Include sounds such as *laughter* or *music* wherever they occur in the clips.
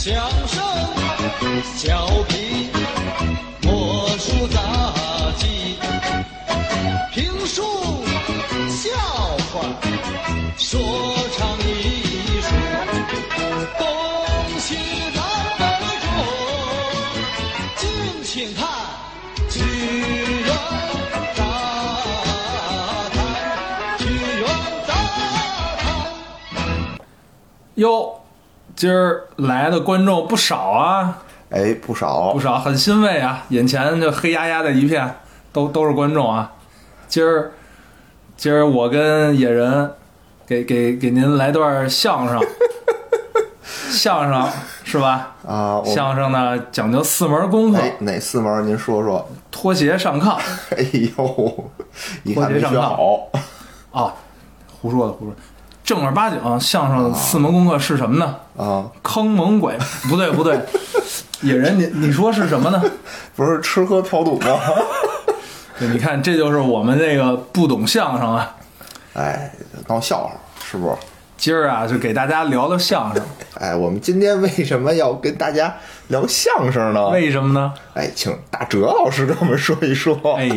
相声、小品、魔术杂技、评书、笑话、说唱艺术，东西南北中，敬请看曲苑杂谈，曲苑杂谈。哟，今儿来的观众不少啊，哎，不少不，少，很欣慰啊！眼前就黑压压的一片，都都是观众啊。今儿，今儿我跟野人给给给您来段相声，*laughs* 相声是吧？啊，相声呢讲究四门功夫：哎，哪四门您说说？脱鞋上炕。*laughs* 哎呦，脱鞋上炕好，哦，胡说的胡说。正儿八经相声四门功课是什么呢？啊，坑蒙拐不对不对，*laughs* 野人你你说是什么呢？*laughs* 不是吃喝嫖赌吗？*laughs* 对，你看这就是我们这个不懂相声啊。哎，闹笑话是不是？今儿啊，就给大家聊聊相声，哎，我们今天为什么要跟大家聊相声呢？为什么呢？哎，请大哲老师跟我们说一说。哎，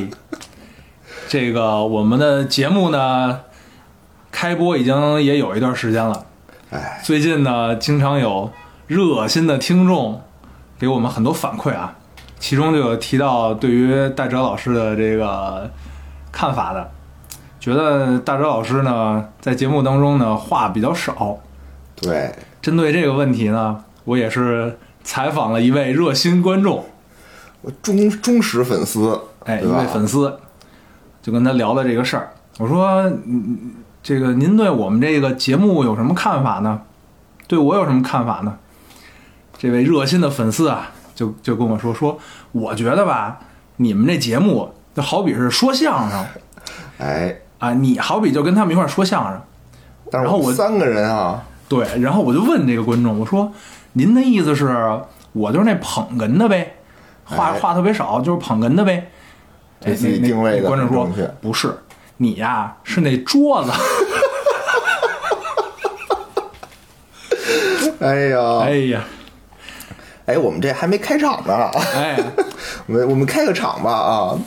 这个我们的节目呢，开播已经也有一段时间了。哎，最近呢，经常有热心的听众给我们很多反馈啊，其中就有提到对于大哲老师的这个看法的，觉得大哲老师呢在节目当中呢话比较少。对，针对这个问题呢，我也是采访了一位热心观众，我忠忠实粉丝，哎，一位粉丝，就跟他聊了这个事儿。我说，嗯，这个您对我们这个节目有什么看法呢？对我有什么看法呢？这位热心的粉丝啊，就就跟我说说，我觉得吧，你们这节目就好比是说相声 *laughs* 哎，啊，你好比就跟他们一块说相声。但是然后我三个人啊，对，然后我就问这个观众，我说：“您的意思是我就是那捧哏的呗，话哎话特别少，就是捧哏的呗？”给自己哎那定位的那观众说很正确：“不是，你呀是那桌子。*laughs* 哎呀，哎呀，哎，我们这还没开场呢，哎，*laughs* 我们我们开个场吧啊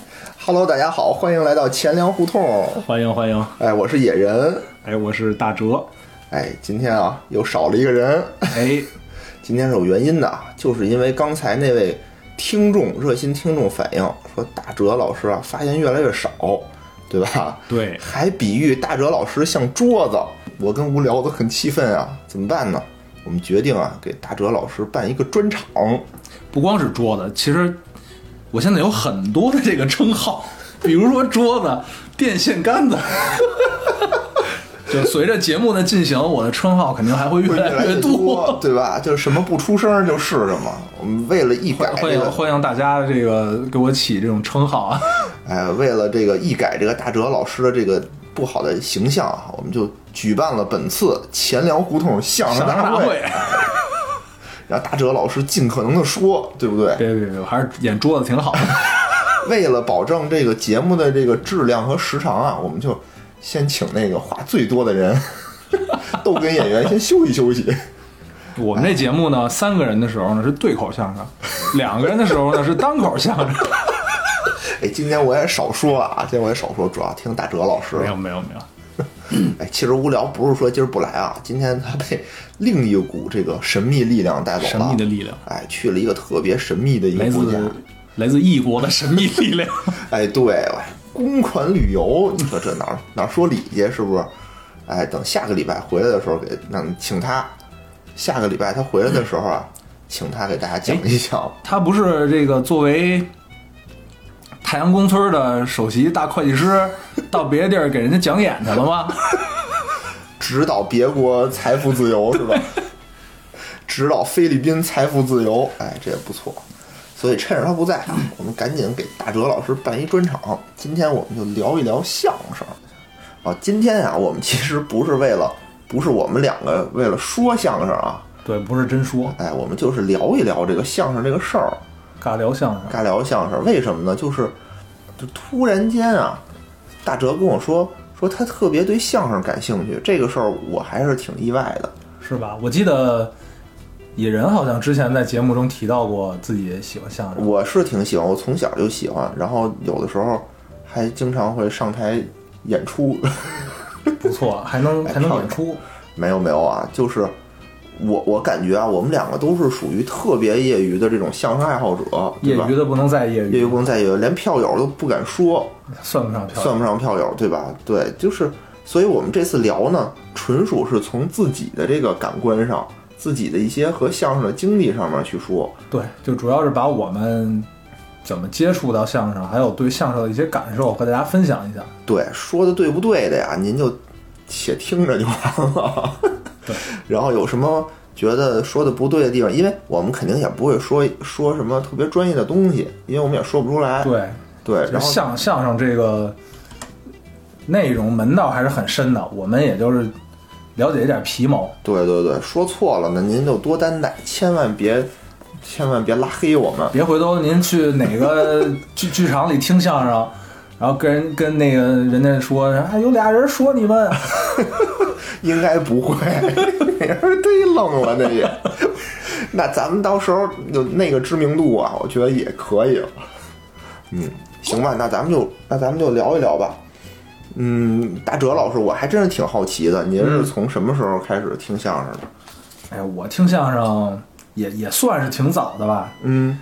！Hello，大家好，欢迎来到钱粮胡同。欢迎欢迎！哎，我是野人。哎，我是大哲。哎，今天啊又少了一个人，哎，*laughs* 今天是有原因的，就是因为刚才那位听众热心听众反映说，大哲老师啊发言越来越少，对吧？*laughs* 对，还比喻大哲老师像桌子，我跟无聊都很气愤啊，怎么办呢？我们决定啊，给大哲老师办一个专场。不光是桌子，其实我现在有很多的这个称号，比如说桌子、电线杆子。就随着节目的进行，我的称号肯定还会越来越多，对吧？就是什么不出声就是什么。我们为了一改欢迎这个，欢迎大家这个给我起这种称号啊！哎，为了这个一改这个大哲老师的这个不好的形象啊，我们就举办了本次钱粮胡同相声大会，会，*laughs* 让大哲老师尽可能的说，对不对？别别别，我还是演桌子挺好的。*laughs* 为了保证这个节目的这个质量和时长啊，我们就先请那个话最多的人，*laughs* 逗哏演员先休息休息。我们这节目呢，三个人的时候呢是对口相声，两个人的时候呢是单口相声。*laughs* 哎，今天我也少说啊，今天我也少说，主要听大哲老师。没有没有没有，*laughs* 哎，其实无聊不是说今儿不来啊，今天他被另一股这个神秘力量带走了。神秘的力量哎，去了一个特别神秘的一来个国家。来自异国的神秘力量。哎，对，哎公款旅游，你说这哪儿哪儿说理去是不是？哎，等下个礼拜回来的时候给让请他，下个礼拜他回来的时候啊，请他给大家讲一讲。他不是这个作为太阳宫村的首席大会计师，到别的地儿给人家讲演去了吗？*laughs* 指导别国财富自由是吧？*laughs* 指导菲律宾财富自由，哎，这也不错。所以趁着他不在啊，我们赶紧给大哲老师办一专场。今天我们就聊一聊相声啊。今天啊，我们其实不是为了，不是我们两个为了说相声啊，对，不是真说，哎，我们就是聊一聊这个相声这个事儿，尬聊相声。尬聊相声。为什么呢？就是就突然间啊，大哲跟我说说他特别对相声感兴趣，这个事儿我还是挺意外的。是吧？我记得野人好像之前在节目中提到过自己喜欢相声，我是挺喜欢，我从小就喜欢，然后有的时候还经常会上台演出。*laughs* 不错，还能还能演出。没有没有啊，就是我我感觉啊，我们两个都是属于特别业余的这种相声爱好者，业余？的不能再业余业余余，不能再业余，连票友都不敢说，算不上漂亮。算不上票友，对吧？对，就是，所以我们这次聊呢，纯属是从自己的这个感官上，自己的一些和相声的经历上面去说。对，就主要是把我们怎么接触到相声，还有对相声的一些感受和大家分享一下。对，说的对不对的呀？您就且听着就完了。*laughs* 对，然后有什么觉得说的不对的地方，因为我们肯定也不会说说什么特别专业的东西，因为我们也说不出来。对，对，然后相相声这个内容门道还是很深的，我们也就是了解一点皮毛。对对对，说错了呢，您就多担待，千万别千万别拉黑我们。别回头您去哪个 *laughs* 剧剧场里听相声，然后跟人跟那个人家说，啊，有俩人说你们，*laughs* 应该不会，那人忒愣了，那也。那咱们到时候有那个知名度啊，我觉得也可以了。嗯，行吧，那咱们就那咱们就聊一聊吧。嗯，大哲老师，我还真是挺好奇的，您是从什么时候开始听相声的？哎呀，我听相声也也算是挺早的吧。嗯，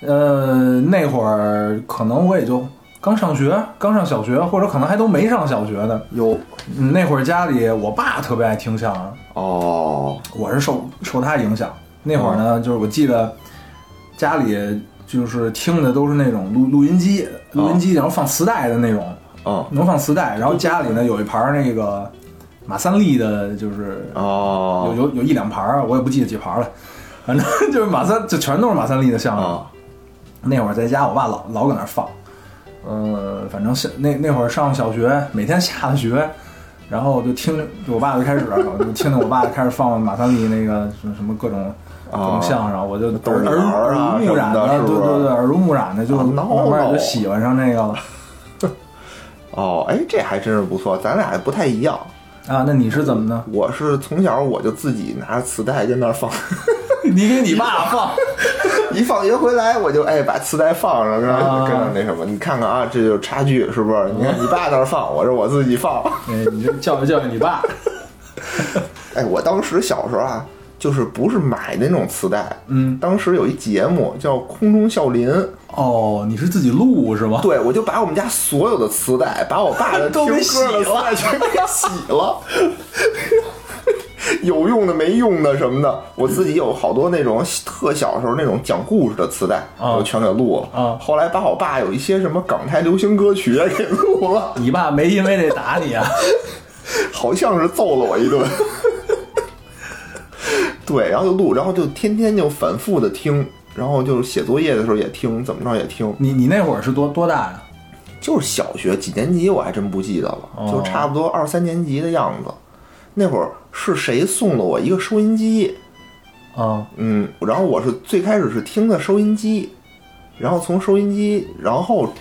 呃，那会儿可能我也就刚上学，刚上小学，或者可能还都没上小学呢。有嗯，那会儿家里我爸特别爱听相声，哦，我是受受他影响。那会儿呢，就是我记得家里就是听的都是那种录录音机，录音机然后放磁带的那种，嗯，能放磁带。然后家里呢有一盘儿那个马三立的，就是哦，有有有一两盘儿，我也不记得几盘儿了，反正 *laughs* 就是马三，就全都是马三立的相声。啊，那会儿在家，我爸老老搁那儿放，呃，反正是那那会儿上小学，每天下了学，然后就听就我爸就开始，*laughs* 就听着我爸开始放马三立那个什么什么各种各种相声，我就耳濡目染的对对对，耳濡目染的就啊慢闹慢就喜欢上那个了哦，哎，这还真是不错，咱俩还不太一样。啊。那你是怎么呢？*laughs* 我是从小我就自己拿着磁带跟那儿放，*laughs* 你给你爸放，*laughs* 一放学回来我就哎把磁带放上，跟那啊跟那什么，你看看啊，这就是差距，是不是？你看你爸那儿放，我这我自己放。哎，你就教育教育你爸。哎，我当时小时候啊，就是不是买的那种磁带，嗯，当时有一节目叫《空中笑林》，哦，你是自己录是吗？对我就把我们家所有的磁带，把我爸的听歌的磁带全给洗了。有用的没用的什么的，我自己有好多那种特小时候那种讲故事的磁带，啊我全给录了。啊后来把我爸有一些什么港台流行歌曲也给录了，你爸没因为这打你啊？好像是揍了我一顿。*laughs* 对，然后就录，然后就天天就反复的听，然后就是写作业的时候也听，怎么着也听。你你那会儿是多多大呀？就是小学几年级我还真不记得了，哦就差不多二三年级的样子。那会儿是谁送了我一个收音机？啊，嗯，然后我是最开始是听的收音机，然后从收音机，然后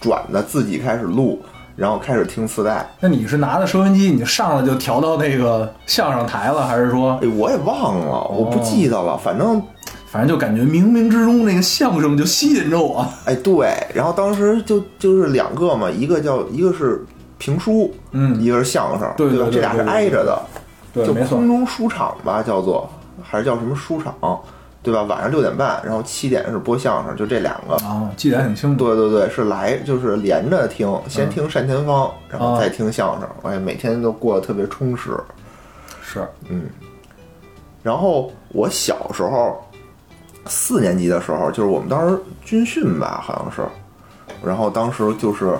转的自己开始录，然后开始听磁带。那你是拿着收音机，你上来就调到那个相声台了，还是说，哎，我也忘了，我不记得了，反正反正就感觉冥冥之中那个相声就吸引着我？*laughs* 哎对，然后当时就就是两个嘛，一个叫一个是评书，嗯一个是相声，吧？对对对这俩是挨着的。对，就空。中书场吧，叫做还是叫什么书场，对吧？晚上六点半，然后七点是播相声，就这两个。啊，记得还挺清楚。对对对，是来就是连着听，先听单田芳，然后啊再听相声，哎，每天都过得特别充实。是，嗯然后我小时候四年级的时候，就是我们当时军训吧，好像是，然后当时就是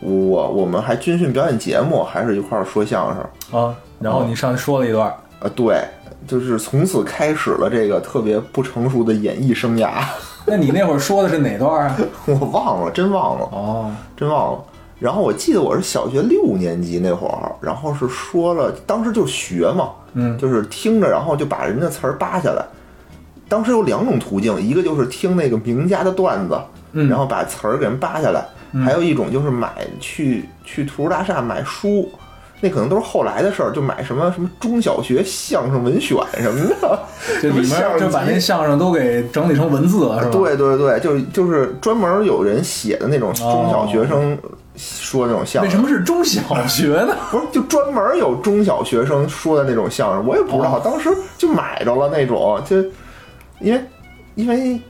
我我们还军训表演节目，还是一块儿说相声。啊，然后你上去说了一段，呃，对，就是从此开始了这个特别不成熟的演艺生涯。*laughs* 那你那会儿说的是哪段啊？*laughs* 我忘了，真忘了，哦，真忘了。然后我记得我是小学六年级那会儿，然后是说了，当时就学嘛，嗯就是听着，然后就把人家词儿扒下来。当时有两种途径，一个就是听那个名家的段子，嗯然后把词儿给人扒下来；还有一种就是买去去图书大厦买书，那可能都是后来的事儿，就买什么什么中小学相声文选什么的，*laughs* 就里面就把那相声都给整理成文字了，是吧？对对对，就就是专门有人写的那种中小学生说那种相声，为什么是中小学呢？*laughs* 不是就专门有中小学生说的那种相声，我也不知道，哦当时就买着了那种，就因为因为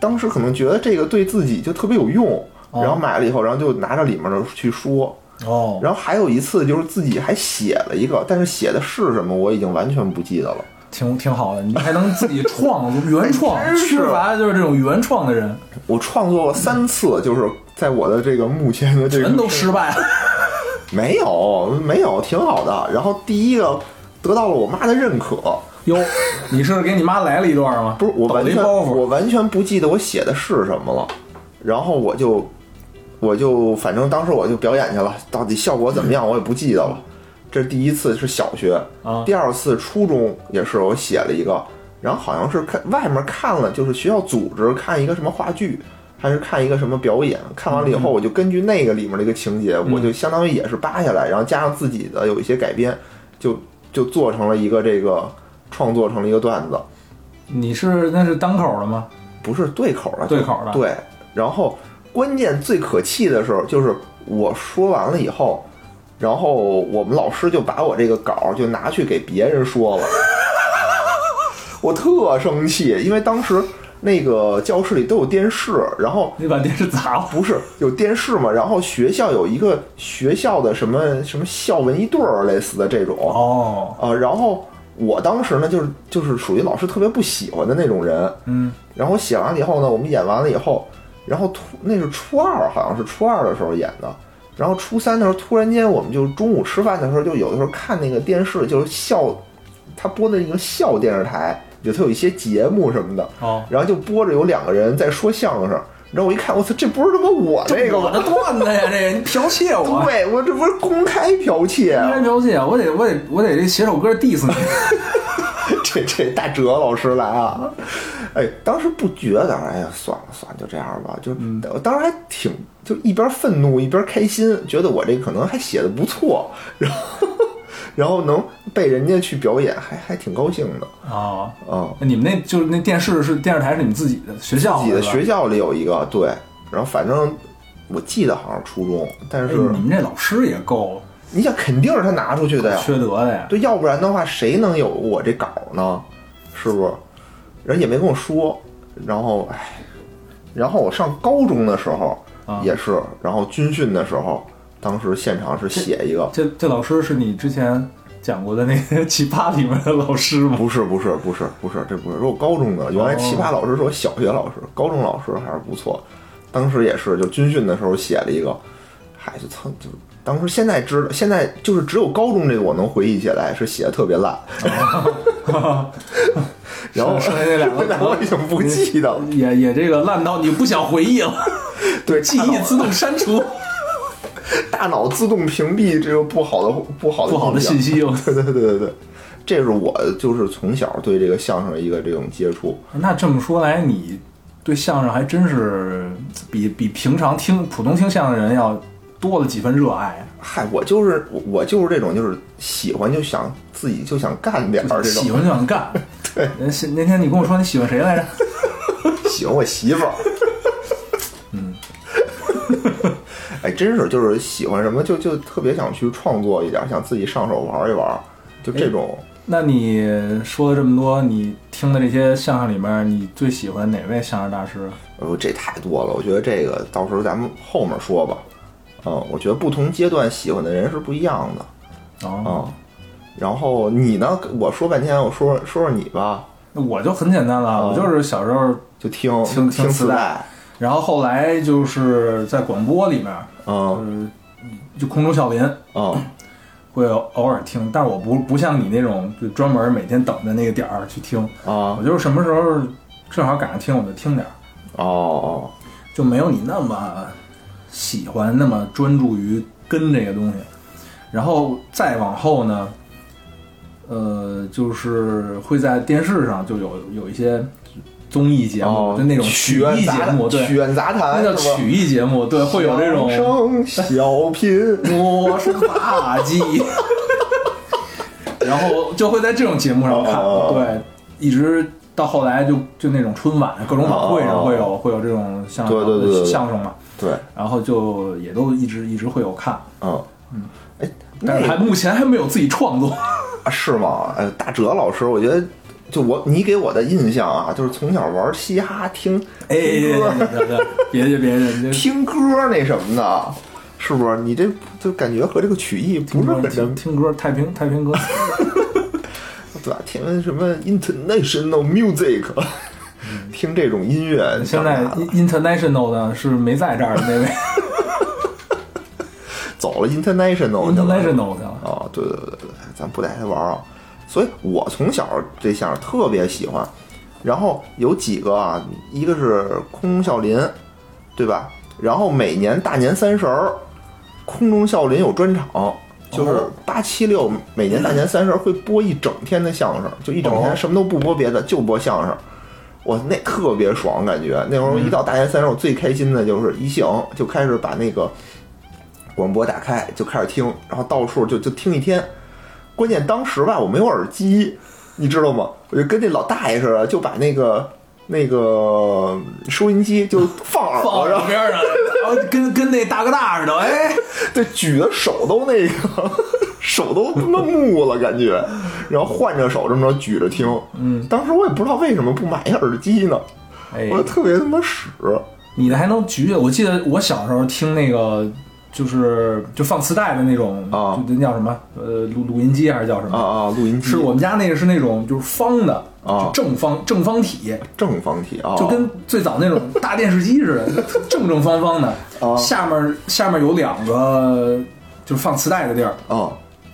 当时可能觉得这个对自己就特别有用，哦然后买了以后，然后就拿着里面的去说。哦，然后还有一次就是自己还写了一个，但是写的是什么我已经完全不记得了。挺挺好的，你还能自己创 *laughs* 作原创，缺乏的就是这种原创的人，我创作了三次，就是在我的这个目前的这个全都失败了。*laughs* 没有没有，挺好的。然后第一个得到了我妈的认可，哟，你是给你妈来了一段吗？不是我抖完全。我完全不记得我写的是什么了，然后我就我就反正当时我就表演去了，到底效果怎么样我也不记得了。这第一次是小学，啊第二次初中也是我写了一个，然后好像是看外面看了，就是学校组织看一个什么话剧。还是看一个什么表演，看完了以后，我就根据那个里面的一个情节，我就相当于也是扒下来，然后加上自己的有一些改编，就就做成了一个这个创作成了一个段子。你是那是单口的吗？不是对口的，对口的对。然后关键最可气的时候，就是我说完了以后，然后我们老师就把我这个稿儿就拿去给别人说了，*laughs* 我特生气，因为当时那个教室里都有电视，然后你把电视砸了。不是有电视嘛，然后学校有一个学校的什么什么校文艺队儿类似的这种，哦，呃，然后我当时呢，就是就是属于老师特别不喜欢的那种人。嗯，然后写完了以后呢，我们演完了以后，然后突那是初二，好像是初二的时候演的。然后初三的时候，突然间我们就中午吃饭的时候，就有的时候看那个电视，就是校，他播的那个校电视台，里头有一些节目什么的，哦，然后就播着有两个人在说相声。然后我一看，我操，这不是他妈我那个我的？段子呀，这个你剽窃我，*laughs* 对，我这不是公开剽窃应该啊！剽窃，我得我得我得这写首歌 diss 你。*laughs* 这 *laughs* 这大哲老师来啊！哎，当时不觉得，哎呀，算了算了，就这样吧。就、我当时还挺，就一边愤怒一边开心，觉得我这可能还写的不错，然后然后能被人家去表演，还还挺高兴的。哦，嗯，你们那就是那电视是电视台是你们自己的学校自己的学校里有一个对，然后反正我记得好像初中，但哎是你们这老师也够你想肯定是他拿出去的呀，缺德的呀。对，要不然的话，谁能有我这稿呢？是不是？人也没跟我说，然后唉，然后我上高中的时候啊也是，然后军训的时候，当时现场是写一个，这这老师是你之前讲过的那个 *laughs* 奇葩里面的老师吗？不是不是不是不是，这不是，是我高中的，原来奇葩老师是我小学老师，高中老师还是不错，当时也是就军训的时候写了一个，嗨，就蹭就。当时现在知道，现在就是只有高中这个我能回忆起来，是写的特别烂。然后剩下那两个 *laughs* 那我已经不记得了。也也这个烂到你不想回忆了，*laughs* 对，记忆自动 *laughs* 删除，大脑自动屏蔽这个不好的不好的不好的信息。对对对对对，这是我就是从小对这个相声的一个这种接触。那这么说来，你对相声还真是比比平常听普通听相声的人要多了几分热爱。嗨，我就是我我就是这种，就是喜欢就想自己就想干点儿这种，喜欢就想干。*laughs* 对那是那天你跟我说你喜欢谁来着？*laughs* 喜欢我媳妇儿。*laughs* 嗯，哎，真是就是喜欢什么就就特别想去创作一点，想自己上手玩一玩，就这种。那你说了这么多，你听的这些相声里面，你最喜欢哪位相声大师？呃，这太多了，我觉得这个到时候咱们后面说吧。嗯，我觉得不同阶段喜欢的人是不一样的。哦，嗯，然后你呢？我说半天，我说说说你吧，那我就很简单了，哦我就是小时候，就听听听磁带。然后后来就是在广播里面，嗯呃，就空中笑林嗯会偶尔听，但是我不不像你那种就专门每天等着那个点儿去听，啊我就是什么时候正好赶上听我就听点儿，哦就没有你那么喜欢那么专注于跟这个东西。然后再往后呢，呃，就是会在电视上就有有一些综艺节目，哦，就那种曲曲艺节目，对曲，苑杂那，叫曲艺节目，对，会有这种相声小品，我是杂技，*laughs* 然后就会在这种节目上看，哦对，一直到后来就就那种春晚各种晚会上会有、会有这种相声哦对对对对然后就也都一直一直会有看，嗯嗯，哎，但是还目前还没有自己创作。*laughs* 啊是吗？哎，大哲老师，我觉得。就我你给我的印象啊，就是从小玩嘻哈，听哎，歌，*laughs* 别别别别别别别，听歌那什么的，是不是？你这就感觉和这个曲艺不是很听，听歌，太平太平歌，*laughs* 对吧？听什么 international music，*laughs* 听这种音乐，现在 international 的是没在这儿的那位 *laughs* 走了 international 去了 international 去了。啊，对对对对对，咱不带他玩啊。所以我从小这相声特别喜欢，然后有几个啊，一个是空中笑林，对吧？然后每年大年三十儿，空中笑林有专场，就是哦八七六每年大年三十儿会播一整天的相声，就一整天哦什么都不播别的，就播相声。我那特别爽，感觉那会儿一到大年三十，我最开心的就是一醒就开始把那个广播打开，就开始听，然后到处就就听一天。关键当时吧，我没有耳机，你知道吗？我就跟那老大爷似的，就把那个那个收音机就放耳 *laughs* 放朵上，耳边上，*laughs* 然后跟跟那大哥大似的，哎，对，举的手都那个，手都他妈木了，感觉，然后换着手这么着举着听。嗯，当时我也不知道为什么不买一耳机呢，哎。我就特别他妈屎。你的还能举？我记得我小时候听那个，就是就放磁带的那种，啊。就那叫什么？呃，录录音机还是叫什么？啊啊，录音机。是我们家那个是那种就是方的，啊。就正方正方体，正方体啊，就跟最早那种大电视机似的，*laughs* 正正方方的，啊。下面下面有两个就是放磁带的地儿，啊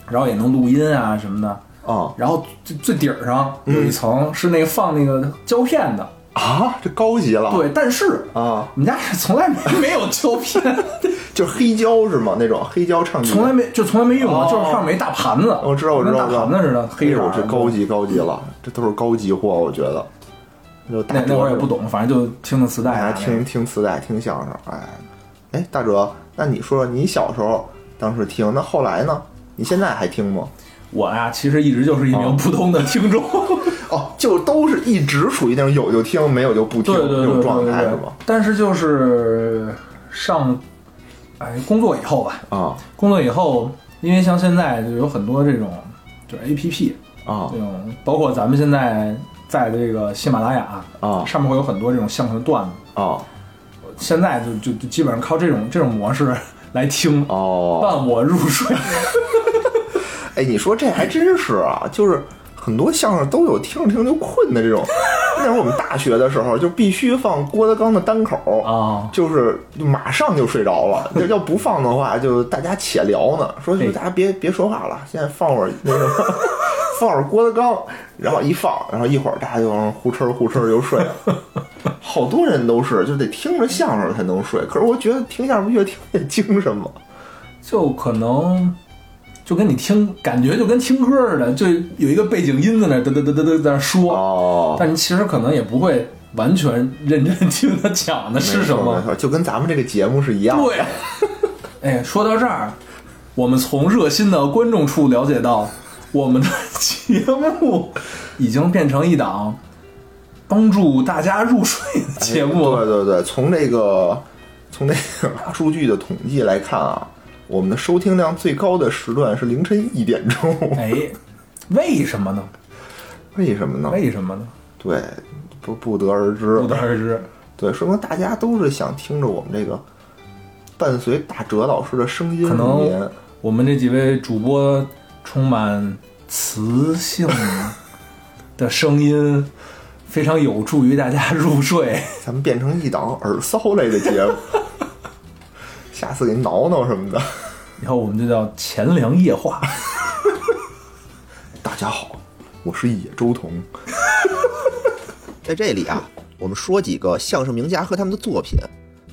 然后也能录音啊什么的。啊然后最最顶儿上有一层是那个放那个胶片的，啊，这高级了。对，但是啊，我们家是从来没没有胶片，*laughs* 就是黑胶是吗？那种黑胶唱机，从来没就从来没用过，哦。就是上面一大盘子，我知道，我知道，跟大盘子似的，黑色儿哎呦这高级高级了，这都是高级货，我觉得。那那会儿也不懂，反正就听的磁带听听磁带，听相声，哎，哎，大哲，那你说说你小时候当时听，那后来呢？你现在还听吗？我呀，其实一直就是一哦名普通的听众。*laughs* 哦，就都是一直属于那种有就听，没有就不听对对对对那种状态是吗？但是就是上，哎，工作以后吧，啊工作以后，因为像现在就有很多这种就是 A P P 啊这种，包括咱们现在在的这个喜马拉雅啊上面会有很多这种相声段子。啊现在就就就基本上靠这种这种模式来听，哦！伴我入睡。哎，你说这还真是啊，就是很多相声都有听着听着就困的这种。那会儿我们大学的时候就必须放郭德纲的单口啊就是就马上就睡着了。要要不放的话，就大家且聊呢，说说嘿大家别别说话了，现在放会儿那个放会儿郭德纲，然后一放，然后一会儿大家就呼哧呼哧就睡了。好多人都是就得听着相声才能睡，可是我觉得听相声越听越精神嘛。就可能就跟你听，感觉就跟听歌似的，就有一个背景音在那嘚嘚嘚嘚嘚在那说，哦，但你其实可能也不会完全认真听他讲的是什么。就跟咱们这个节目是一样的。对，*laughs* 哎，说到这儿，我们从热心的观众处了解到，我们的节目已经变成一档帮助大家入睡的节目了。对对对，从这个从这个 *laughs* 大数据的统计来看啊，我们的收听量最高的时段是凌晨一点钟。哎，为什么呢？为什么呢？为什么呢？对，不不得而知。不得而知。对，说明大家都是想听着我们这个伴随大哲老师的声音可能。我们这几位主播充满磁性的声音，非常有助于大家入睡。咱们变成一档耳骚类的节目，*laughs* 下次给挠挠什么的。以后我们就叫钱粮夜话。*laughs* 大家好，我是野周彤。*laughs* 在这里啊，我们说几个相声名家和他们的作品。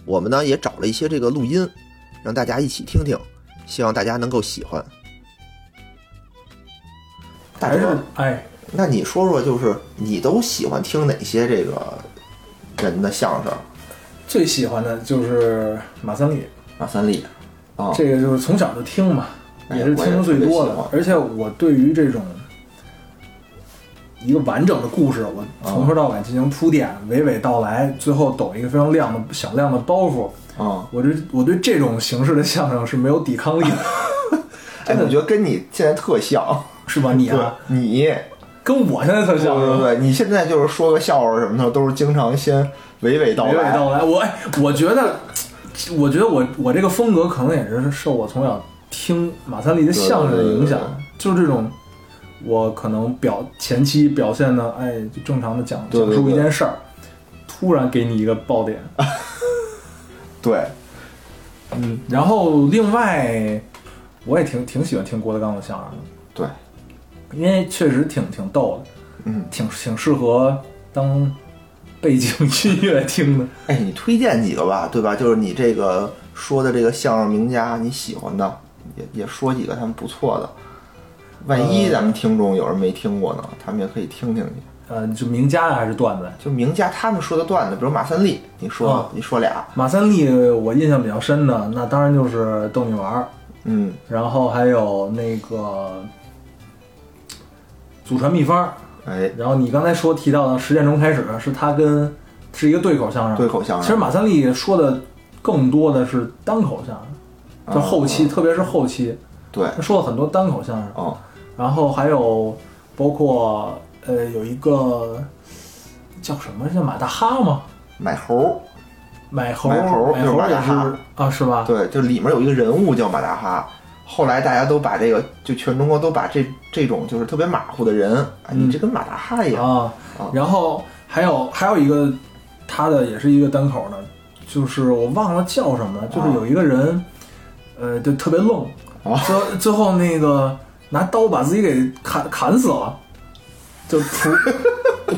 我们呢也找了一些这个录音，让大家一起听听，希望大家能够喜欢。大是大哲，哎，那你说说，就是你都喜欢听哪些这个人的相声？最喜欢的就是马三立，马三立啊，这个就是从小就听嘛，哎也是听的最多的。而且我对于这种一个完整的故事，我从头到尾进行铺垫，娓娓道来，最后抖一个非常亮的响亮的包袱。啊，我这我对这种形式的相声是没有抵抗力的，*laughs* 哎，我觉得跟你现在特像。是吧？你啊，，你跟我现在特对像，对对对，你现在就是说个笑话什么的，都是经常先娓娓道来。娓娓道来。我哎，我觉得，我觉得我我这个风格可能也是受我从小听马三立的相声的影响就是这种，我可能表前期表现的，哎，就正常的讲讲述一件事儿，突然给你一个爆点，*laughs* 对，嗯，然后另外，我也挺挺喜欢听郭德纲的相声的，对，因为确实挺挺逗的，嗯，挺挺适合当背景音乐听的。*laughs* 哎，你推荐几个吧，对吧？就是你这个说的这个相声名家，你喜欢的，也也说几个他们不错的。万一咱们听众有人没听过呢，他们也可以听听去。呃，就名家呀还是段子？就名家他们说的段子，比如马三立，你说、啊你说俩，马三立我印象比较深的，那当然就是逗你玩儿，嗯然后还有那个祖传秘方，哎，然后你刚才说提到的十点钟开始是他跟是一个对口相声，对口相声。其实马三立说的更多的是单口相声，就后期，啊特别是后期，对，他说了很多单口相声，哦，然后还有包括呃有一个叫什么叫马大哈吗？买猴，买猴，买猴就是买猴也是啊，是吧？对，就里面有一个人物叫马大哈。后来大家都把这个，就全中国都把这这种就是特别马虎的人，你这跟马大哈一样，啊啊，然后还有还有一个他的也是一个单口的，就是我忘了叫什么了，就是有一个人，呃，就特别愣，啊。最最后那个拿刀把自己给砍砍死了，就噗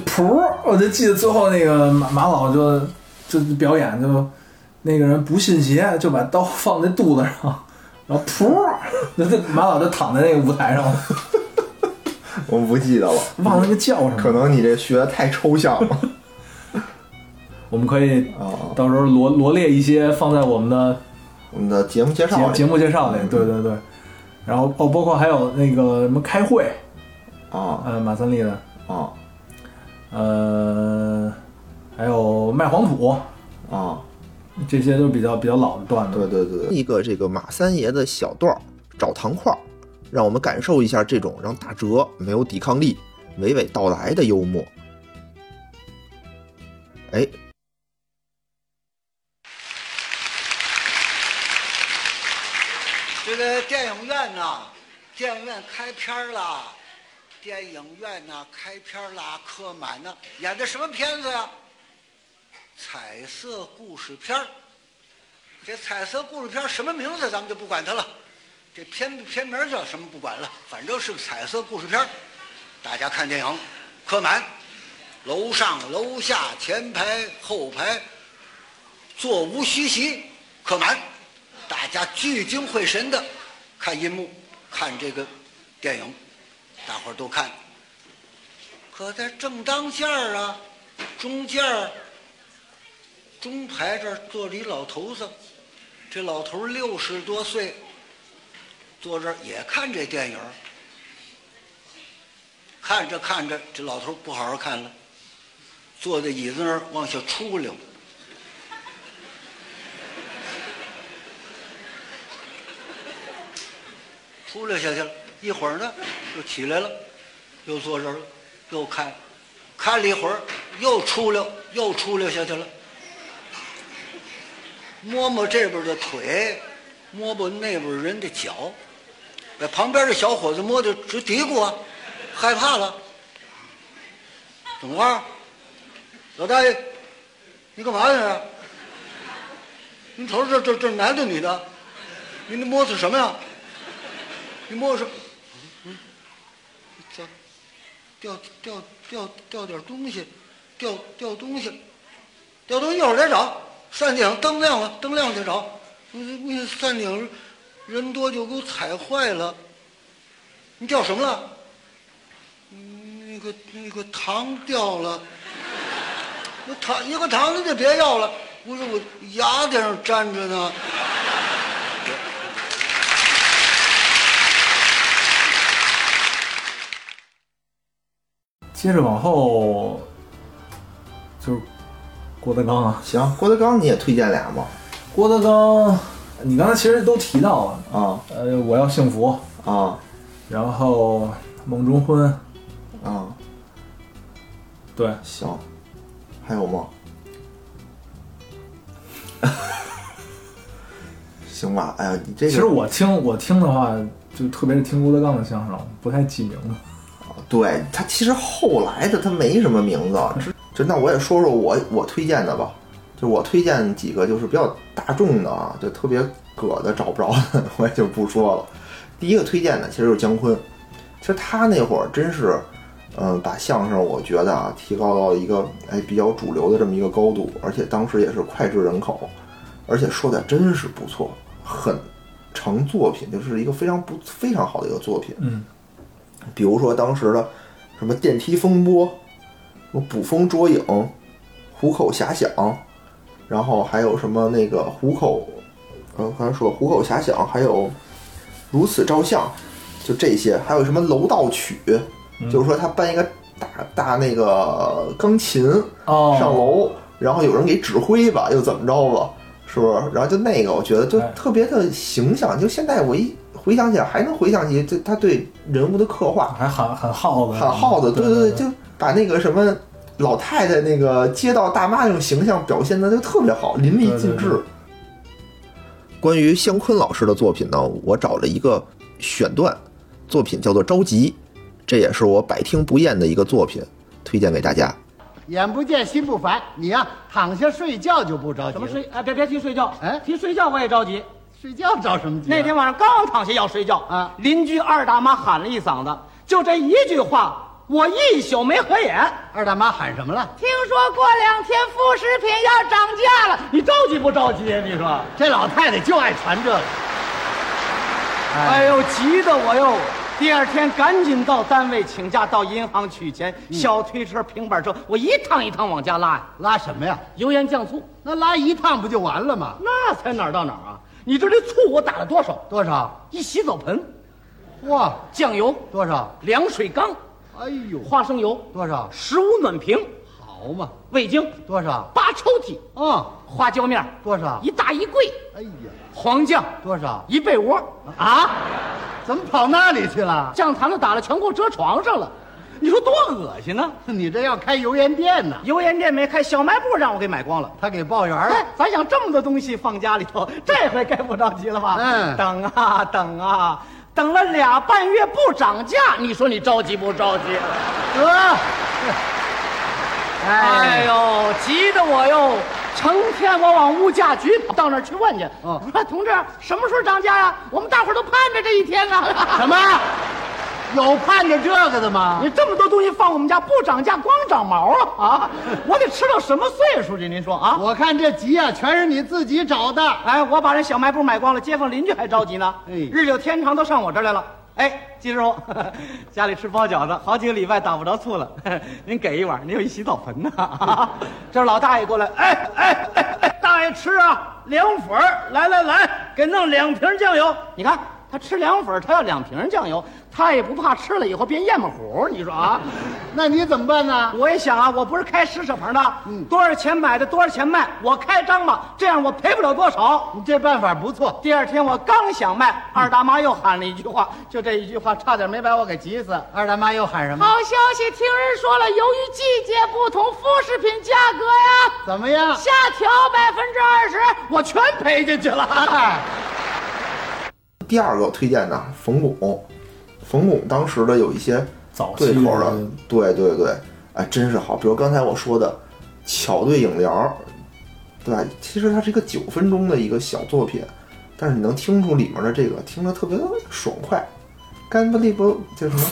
噗，我就记得最后那个马马老就就表演就那个人不信邪，就把刀放在肚子上。然后噗，*laughs* 那这马老就躺在那个舞台上了，*laughs* 我不记得了，忘了那个叫什么。可能你这学的太抽象了 *laughs* 我们可以啊。到时候罗罗列一些放在我们的我们的节目介绍里节节目介绍里，嗯对对对。然后哦，包括还有那个什么开会，啊呃，马三立的，啊呃，还有卖黄土，啊！这些都比较比较老的段子。对对对，一个这个马三爷的小段儿找糖块儿，让我们感受一下这种让大哲没有抵抗力、娓娓道来的幽默。哎，这个电影院呐，电影院开片儿啦，电影院呐开片儿啦，客满呢，演的什么片子呀？彩色故事片儿。这彩色故事片儿什么名字咱们就不管它了，这片片名叫什么不管了，反正是个彩色故事片。大家看电影，客满，楼上楼下前排后排，座无虚席，客满。大家聚精会神的看银幕，看这个电影，大伙儿都看。可在正当间儿啊，中间儿中排这儿坐着一老头子，这老头六十多岁，坐这儿也看这电影。看着看着，这老头不好好看了，坐在椅子那儿往下出溜。出溜下去了，一会儿呢又起来了，又坐这儿了，又看，看了一会儿又出溜，又出溜下去了，摸摸这边的腿，摸摸那边人的脚，旁边的小伙子摸得直嘀咕啊，害怕了。怎么话？老大爷，你干嘛去啊？你瞅瞅这这这男的女的？你摸索什么呀？你摸什么？嗯，掉掉掉掉掉点东西，掉掉东西，掉东西一会儿再找。山顶灯亮了，灯亮了再找。嗯那山顶人多就给我踩坏了。你掉什么了？那个那个糖掉了，那糖一个糖你就别要了，不是我牙顶上粘着呢。接着往后就是郭德纲啊，行，郭德纲你也推荐俩吗？郭德纲，你刚才其实都提到了，啊。呃，我要幸福，啊。然后梦中婚，啊，对，行，还有吗？*laughs* 行吧，哎呀，你这个其实我听我听的话，就特别是听郭德纲的相声，不太记名。字。对他其实后来的他没什么名字，就那我也说说我我推荐的吧，就我推荐几个就是比较大众的啊，就特别葛的找不着的，*laughs* 我也就不说了。第一个推荐的其实就是姜昆，其实他那会儿真是，嗯、把相声我觉得啊提高到一个哎比较主流的这么一个高度，而且当时也是脍炙人口，而且说的真是不错，很成作品，就是一个非常不非常好的一个作品。嗯，比如说当时的什么电梯风波，什么捕风捉影，虎口遐想，然后还有什么那个虎口，嗯，刚才说虎口遐想，还有如此照相，就这些，还有什么楼道曲，就是说他搬一个大大那个钢琴哦。上楼，然后有人给指挥吧，又怎么着吧，是不是？然后就那个，我觉得就哎。特别的形象，就现在我一回想起来，还能回想起这他对人物的刻画，还喊喊耗子，喊耗子，对对对，就把那个什么老太太那个街道大妈那种形象表现的就特别好，淋漓尽致。对对对关于香坤老师的作品呢，我找了一个选段，作品叫做《着急》，这也是我百听不厌的一个作品，推荐给大家。眼不见心不烦，你呀、躺下睡觉就不着急。怎么睡？哎，别别提睡觉，哎提睡觉我也着急。睡觉着什么急啊？那天晚上刚躺下要睡觉啊邻居二大妈喊了一嗓子，就这一句话，我一宿没合眼。二大妈喊什么了？听说过两天副食品要涨价了，你着急不着急？你说？这老太太就爱传这个。哎呦，急得我哟！第二天赶紧到单位请假，到银行取钱，小推车、平板车，我一趟一趟往家拉呀。拉什么呀？油盐酱醋，那拉一趟不就完了吗？那才哪儿到哪儿啊？你知道这醋我打了多少？多少？一洗澡盆，哇，酱油、多少？凉水缸、哎呦，花生油、多少？十五暖瓶、好嘛，味精、多少？八抽屉、嗯，花椒面多少？一大衣柜，哎呀，黄酱多少？一被窝啊，怎么跑那里去了？酱坛子打了全给我遮床上了，你说多恶心呢？*laughs* 你这要开油盐店呢？油盐店没开，小卖部让我给买光了。他给报员哎了。，咱想这么多东西放家里头，这回该不着急了吧？嗯等啊等啊，等了俩半月不涨价，你说你着急不着急？得，哎呦，急得我哟，成天我往物价局跑，到那儿去问去。哦我说同志，什么时候涨价呀？我们大伙儿都盼着这一天啊！什么？有盼着这个的吗？你这么多东西放我们家不涨价，光长毛啊啊！我得吃到什么岁数去？您说啊？我看这急啊，全是你自己找的。哎，我把人小卖部买光了，街坊邻居还着急呢。哎日久天长都上我这儿来了。哎，金师傅，*laughs* 家里吃包饺子，好几个礼拜打不着醋了，*laughs* 您给一碗，您有一洗澡盆呢。啊 *laughs* 这是老大爷过来，哎哎哎哎，大爷吃啊，凉粉儿来来来，给弄两瓶酱油。你看他吃凉粉，他要两瓶酱油，他也不怕吃了以后变燕巴虎。你说啊？*laughs* 那你怎么办呢？我也想啊，我不是开施舍棚的，嗯多少钱买的多少钱卖，我开张吧，这样我赔不了多少。你这办法不错。第二天我刚想卖，二大妈又喊了一句话，就这一句话，差点没把我给急死。二大妈又喊什么？好消息，听人说了，由于季节不同，副食品价格呀怎么样？下调百分之二十，我全赔进去了。哎，第二个推荐的冯巩，冯巩当时的有一些对口的的，对对对，哎，真是好。比如刚才我说的巧对影聊，对吧？其实它是一个九分钟的一个小作品，但是你能听出里面的这个听着特别的爽快，干巴利波叫什么？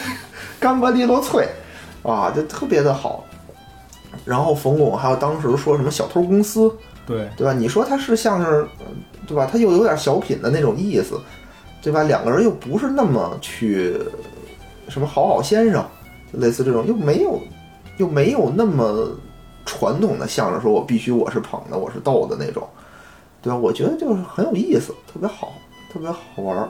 *laughs* 干巴利罗脆啊，就特别的好。然后冯巩还有当时说什么小偷公司，对，对吧？你说他是相声，呃对吧？他又有点小品的那种意思，对吧？两个人又不是那么去什么好好先生，类似这种又没有又没有那么传统的相声，说我必须我是捧的，我是逗的那种，对吧？我觉得就是很有意思，特别好，特别好玩儿。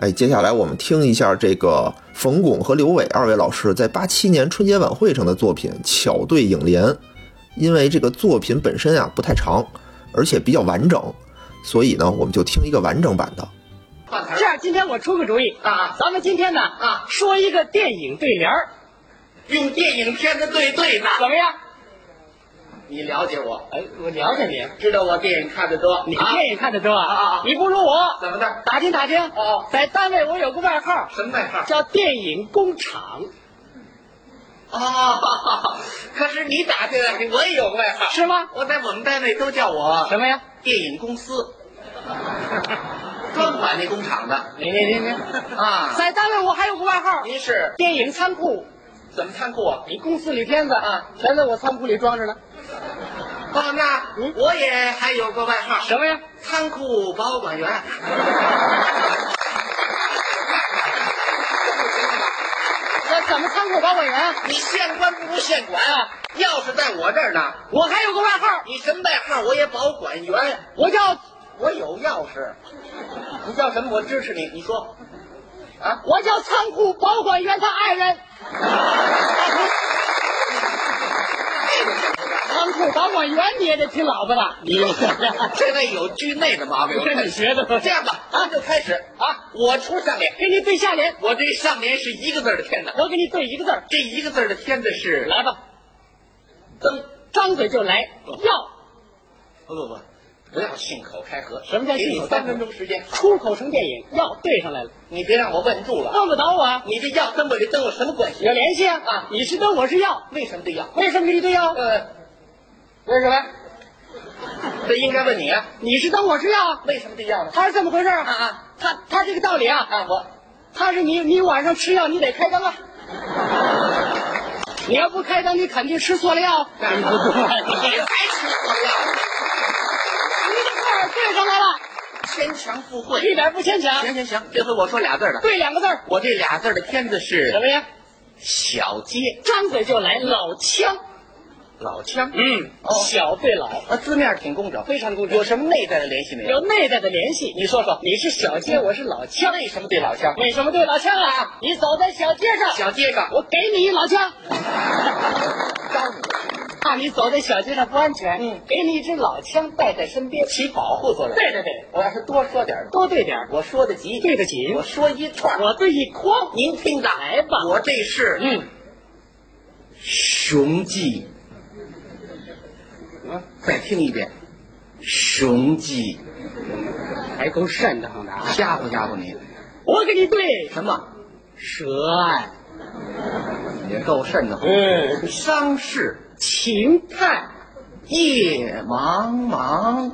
哎，接下来我们听一下这个冯巩和刘伟二位老师在八七年春节晚会上的作品《巧对影联》。因为这个作品本身啊不太长，而且比较完整，所以呢，我们就听一个完整版的。这样，今天我出个主意啊，咱们今天呢啊说一个电影对联儿，用电影片子对对子，怎么样？你了解我，哎，我了解你，知道我电影看的多，你电影看的多啊？啊啊你不如我，怎么的？打听打听。哦。在单位我有个外号。什么外号？叫电影工厂，哦，可是你打听打听，我也有个外号，是吗？我在我们单位都叫我什么呀？电影公司，*laughs* 专管那工厂的你你你你，啊。在单位我还有个外号您是电影仓库，怎么仓库啊？你公司里片子啊全在我仓库里装着呢。哦，那我也还有个外号，什么呀？仓库保管员。那怎么仓库保管员啊？你县官不如县管啊！钥匙在我这儿呢。我还有个外号，你什么外号？我也保管员。我叫我有钥匙。你叫什么？我支持你。你说。啊，我叫仓库保管员他爱人。仓库保管员你也得听老婆的，*laughs* 你这位有拘内的毛病。跟你学的这样吧，咱就开始啊！我出上联，给你对下联，我这上联是一个字的天子，我给你对一个字儿，这一个字的天字是来吧，增。张嘴就来，要不不不，不要信口开河。什么叫信口三分钟时间，出口成电影，要对上来了，你别让我问住了。问不倒我啊，你这药跟我这灯有什么关系有？联系啊啊你是灯，我是药，为什么对药？为什么给你对药？呃，为什么？这应该问你啊，你是灯，我是药啊，为什么对药呢？他是这么回事儿啊啊，他他这个道理啊，啊，我。他是你你晚上吃药你得开灯啊，你要不开灯你肯定吃错了药，干不对，你还吃错药，你这块儿对上来了，牵强附会。一点不牵强，行行行，这回我说俩字儿了。对两个字儿。我这俩字儿的天字是什么呀？小街张嘴就来老腔，老腔。嗯哦。小对老，啊，字面挺工整，非常工整。有什么内在的联系没有？有内在的联系。你说说，你是小街，我是老腔，为什么对老腔？为什么对老腔啊？你走在小街上，小街上，我给你一老腔，招你。怕你走在小街上不安全，嗯。给你一支老枪带在身边，起保护作用。对对对，我要是多说点，多对点，我说得急，对得紧我说一串，我对一筐，您听着，来吧。我这是嗯，雄鸡。啊，再听一遍，雄鸡，还够瘆得慌的啊！吓唬吓唬你。我给你对什么？蛇爱，也够瘆得慌。嗯，伤势情态，夜茫茫，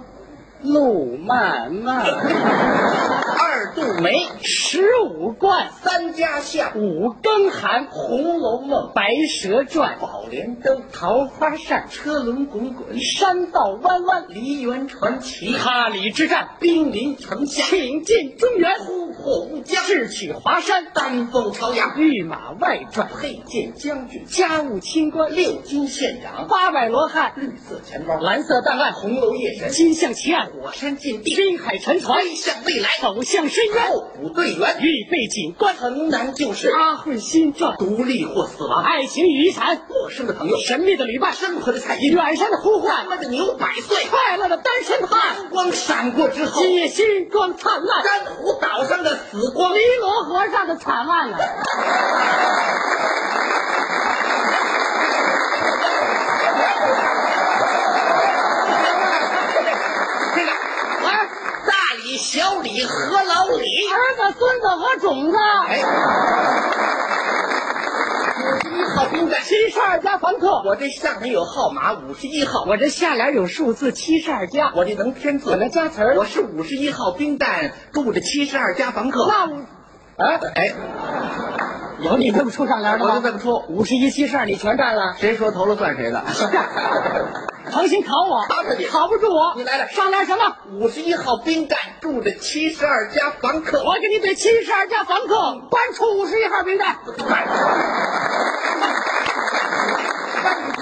路漫漫，*laughs* 二度梅，十五贯，三家巷，五更寒，《红楼梦》白蛇传，宝莲灯，桃花扇，车轮滚滚，山道弯弯，梨园传奇，哈里之战，兵临城下，挺进中原，突破乌江，智取华山，丹凤朝阳，御马外传，佩剑将军，家务清官，六金县长，八百罗汉，绿色钱包，蓝色档案，红楼夜神，金像奇案，火山禁地，深海沉船，飞向未来，走向深渊，候补队员，预备警官，城南旧事，阿慧新传，独立或死亡，爱情与遗产，陌生的朋友，神秘的旅伴，生活的彩音，远山的呼唤，他的牛百岁，快乐的单身汉，光闪过之后，今夜星光灿烂，珊瑚岛上的死光，尼罗河上的惨案啊！这个啊，大李、小李和老李，儿子、孙子和种子，哎，五十一号兵蛋，七十二家房客，我这上面有号码五十一号，我这下联有数字七十二家，我这能添字，我能加词儿。我是五十一号兵蛋住着七十二家房客。那我啊，哎，有你这么出上联的吗？我就这么出五十一七十二你全占了。谁说头了算谁的？*laughs* 诚心考我，考着你考不住我。你来了上联什么？五十一号宾站住着七十二家房客。我给你对七十二家房客搬出五十一号名单。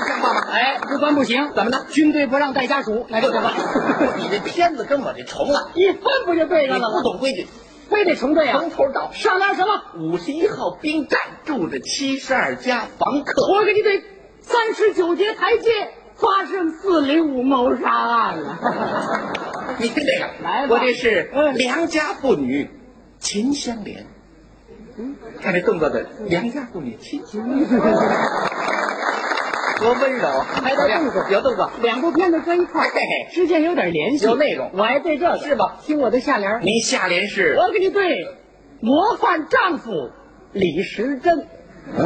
像话吗？哎，不搬不行，怎么呢？军队不让带家属，来这个吧。*laughs* 你这片子跟我这重了，一分不就对上了吗？不懂规矩，非得重对啊！从头找。上联什么？五十一号兵站住着七十二家房客。我给你对三十九节台阶发生四零五谋杀案了。*laughs* 你听这个，来吧我这是嗯良家妇女秦香莲。嗯，看这动作的良家妇女秦香莲，*laughs* 多温柔，还有动作有动作。两部片子搁一块儿嘿嘿，之间有点联系，有内容我爱对这个，是吧？听我的下联，您下联是我给你对模范丈夫李时珍。*laughs*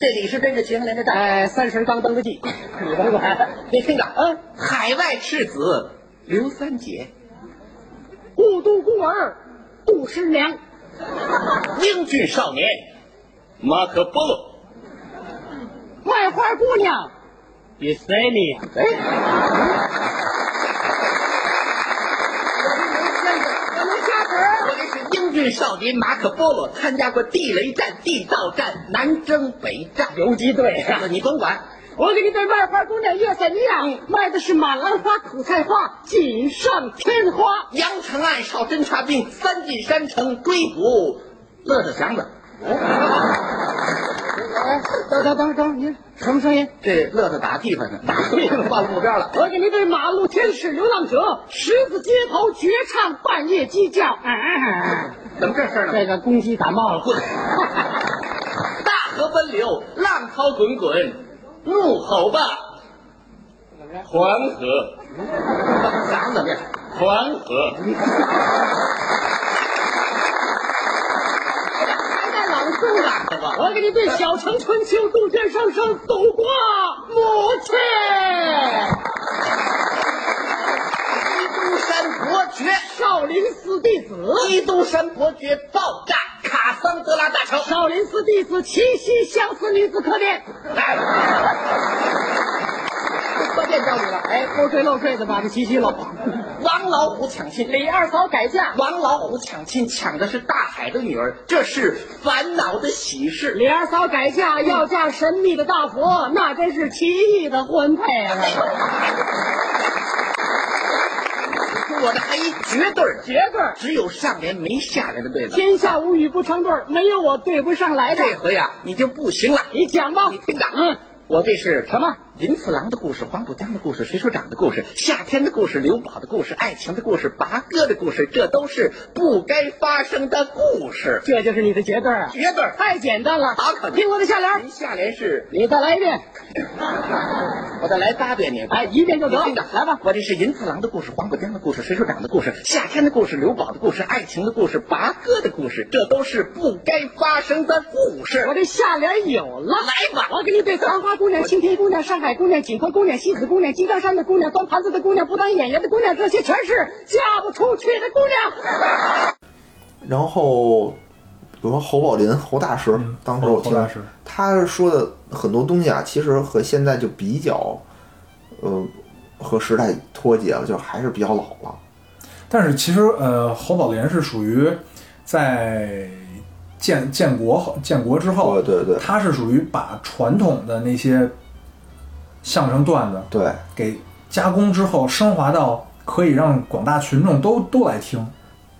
这李时珍是秦香莲的丈夫。哎，三十刚登的记，你甭管。你听着，嗯，海外赤子刘三姐，故都孤儿杜十娘，*laughs* 英俊少年马可波罗。卖花姑娘比塞利。哎，我能下本我这是英俊少年马可波罗，参加过地雷战、地道战、南征北战。游击队啊！你甭管，我给你对卖花姑娘叶三娘卖的是马兰花、苦菜花、锦上添花。阳城岸哨侦察兵三进山城追捕乐乐祥子。哎，等等等等，您什么声音？这乐乐打地方呢，打地方忘了目标了。我给您对马路天使、流浪者、十字街头绝唱、半夜鸡叫。嗯，怎么这事呢？这个公鸡感冒了。混！大河奔流，浪涛滚滚，怒吼吧，黄河！嗓子怎么样？黄河！还在朗诵呢。我给你对小城春秋、杜鹃声声、走过母亲。基督山伯爵，少林寺弟子，基督山伯爵爆炸卡桑德拉大桥。少林寺弟子七夕相思女子可怜。关键到你了，哎，偷税漏税的把这七夕喽。王老虎抢亲，李二嫂改嫁，王老虎抢亲抢的是大海的女儿，这是烦恼的喜事。李二嫂改嫁要嫁神秘的大佛，那真是奇异的婚配啊！*laughs* 我的还一绝对儿，绝对儿只有上联没下联的对子。天下无语不成对儿，没有我对不上来的。这回啊，你就不行了。你讲吧你，听着，嗯，我这是什么？林次郎的故事，黄浦江的故事，水手长的故事，夏天的故事，刘宝的故事，爱情的故事，拔哥的故事，这都是不该发生的故事。这就是你的绝对儿啊！绝对儿太简单了，好可能听我的下联，您下联是，你再来一遍。*laughs* 我再来八遍你。哎，一遍就得你听着，来吧。我这是银次郎的故事，黄浦江的故事，水手长的故事，夏天的故事，刘宝的故事，爱情的故事，拔哥的故事，这都是不该发生的故事。我这下联有了，来吧我给你对繁花姑娘、青天姑娘、上海姑娘、锦河姑娘、西子姑娘、金刚山的姑娘、端盘子的姑娘、不当演员的姑娘，这些全是嫁不出去的姑娘。*laughs* 然后，比如说侯宝林、侯大师，当时我听侯大师他说的很多东西啊，其实和现在就比较，呃，和时代脱节了，就还是比较老了。但是其实呃，侯宝林是属于在建建国后建国之后，对对对他是属于把传统的那些相声段子对，给加工之后，升华到可以让广大群众都都来听。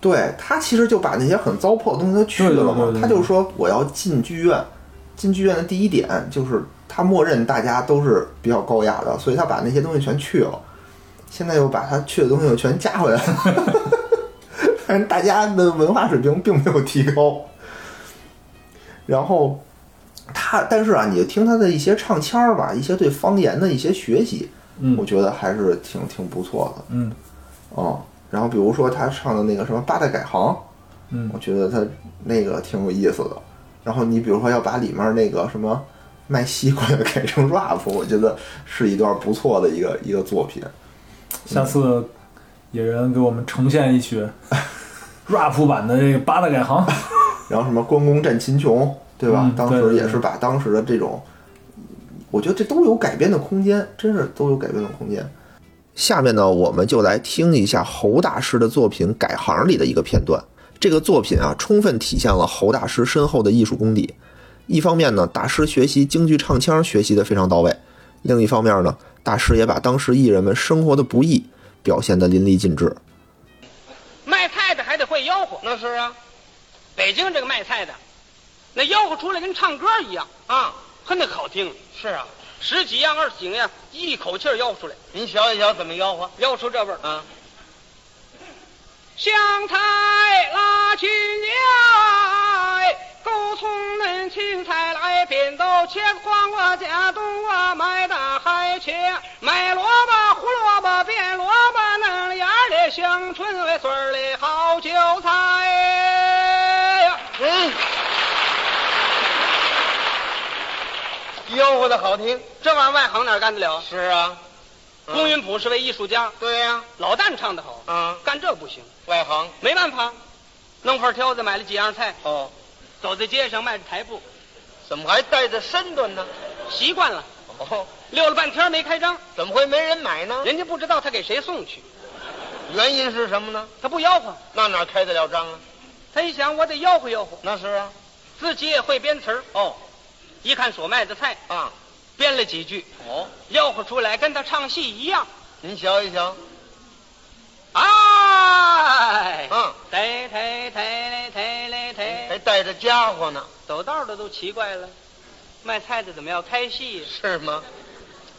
对他其实就把那些很糟粕的东西都去了嘛。他就说我要进剧院，进剧院的第一点就是他默认大家都是比较高雅的，所以他把那些东西全去了。现在又把他去的东西又全加回来了，*laughs* 但是大家的文化水平并没有提高。然后他，但是啊，你听他的一些唱腔儿吧，一些对方言的一些学习，嗯我觉得还是挺挺不错的。嗯哦，然后比如说他唱的那个什么八代改行，嗯我觉得他那个挺有意思的。然后你比如说要把里面那个什么卖西瓜的改成 rap，我觉得是一段不错的一个一个作品。下次野人给我们呈现一曲 *laughs* rap 版的这个八大改行。然后什么关公战秦琼，对吧？嗯当时也是把当时的这种，我觉得这都有改编的空间，真是都有改编的空间。下面呢，我们就来听一下侯大师的作品《改行》里的一个片段。这个作品啊，充分体现了侯大师深厚的艺术功底。一方面呢，大师学习京剧唱腔学习的非常到位；另一方面呢，大师也把当时艺人们生活的不易表现得淋漓尽致。卖菜的还得会吆喝，那是啊。北京这个卖菜的，那吆喝出来跟唱歌一样啊，呵，那好听。是啊，十几样二十几样，一口气儿吆喝出来。您瞧一瞧怎么吆喝，吆喝出这味儿啊。香菜拉青来，狗葱嫩青菜来，扁豆切黄瓜加冬瓜，买大海茄，买萝卜胡萝卜变萝卜，嫩芽儿的香椿味穗儿的好韭菜呀。嗯。吆喝的好听，这玩意儿外行哪干得了？是啊，龚云普是位艺术家。对呀、老旦唱得好嗯，干这不行。外行没办法，弄块挑子买了几样菜。哦，走在街上迈着台步，怎么还带着身段呢？习惯了。哦，溜了半天没开张，怎么会没人买呢？人家不知道他给谁送去。原因是什么呢？他不吆喝，那哪开得了张啊？他一想，我得吆喝吆喝。那是啊，自己也会编词儿。哦，一看所卖的菜啊，编了几句。哦，吆喝出来跟他唱戏一样。您瞧一瞧。哎，嗯，抬抬抬嘞抬嘞抬，还带着家伙呢。走道的都奇怪了，卖菜的怎么要开戏？是吗？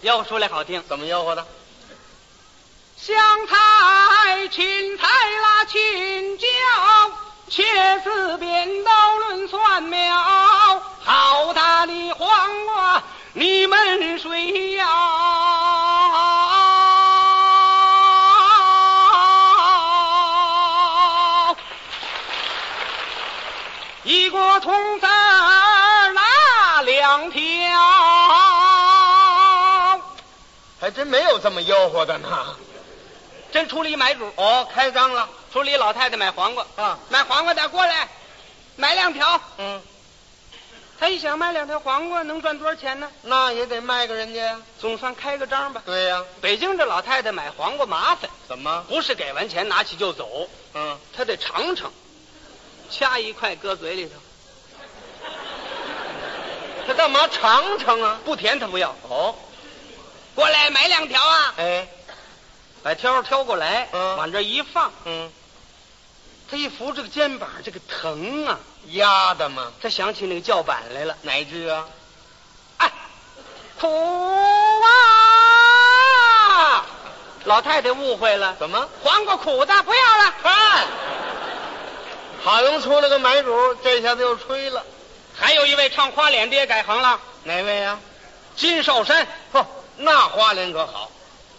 吆喝出来好听，怎么吆喝的？香菜、芹菜啦，青椒、茄子、扁刀、论蒜苗，好大的黄瓜，你们谁要？一锅葱丝儿拿两条，还真没有这么吆喝的呢。真出了一买主哦，开张了，出了一老太太买黄瓜啊，买黄瓜的过来，买两条。嗯，他一想买两条黄瓜能赚多少钱呢？那也得卖给人家呀，总算开个张吧。对呀、北京这老太太买黄瓜麻烦，怎么？不是给完钱拿起就走，嗯，她得尝尝，掐一块搁嘴里头。*laughs* 他干嘛尝尝啊？不甜他不要。哦，过来买两条啊！哎，把挑挑过来，嗯，往这一放，嗯，他一扶这个肩膀，这个疼啊，压的嘛。他想起那个叫板来了，哪一句啊？哎，苦啊！老太太误会了，怎么？黄瓜苦的，不要了。看，好容出了个买主，这下子又吹了。还有一位唱花脸的也改行了，哪位呀、金少山。嚯，那花脸可好，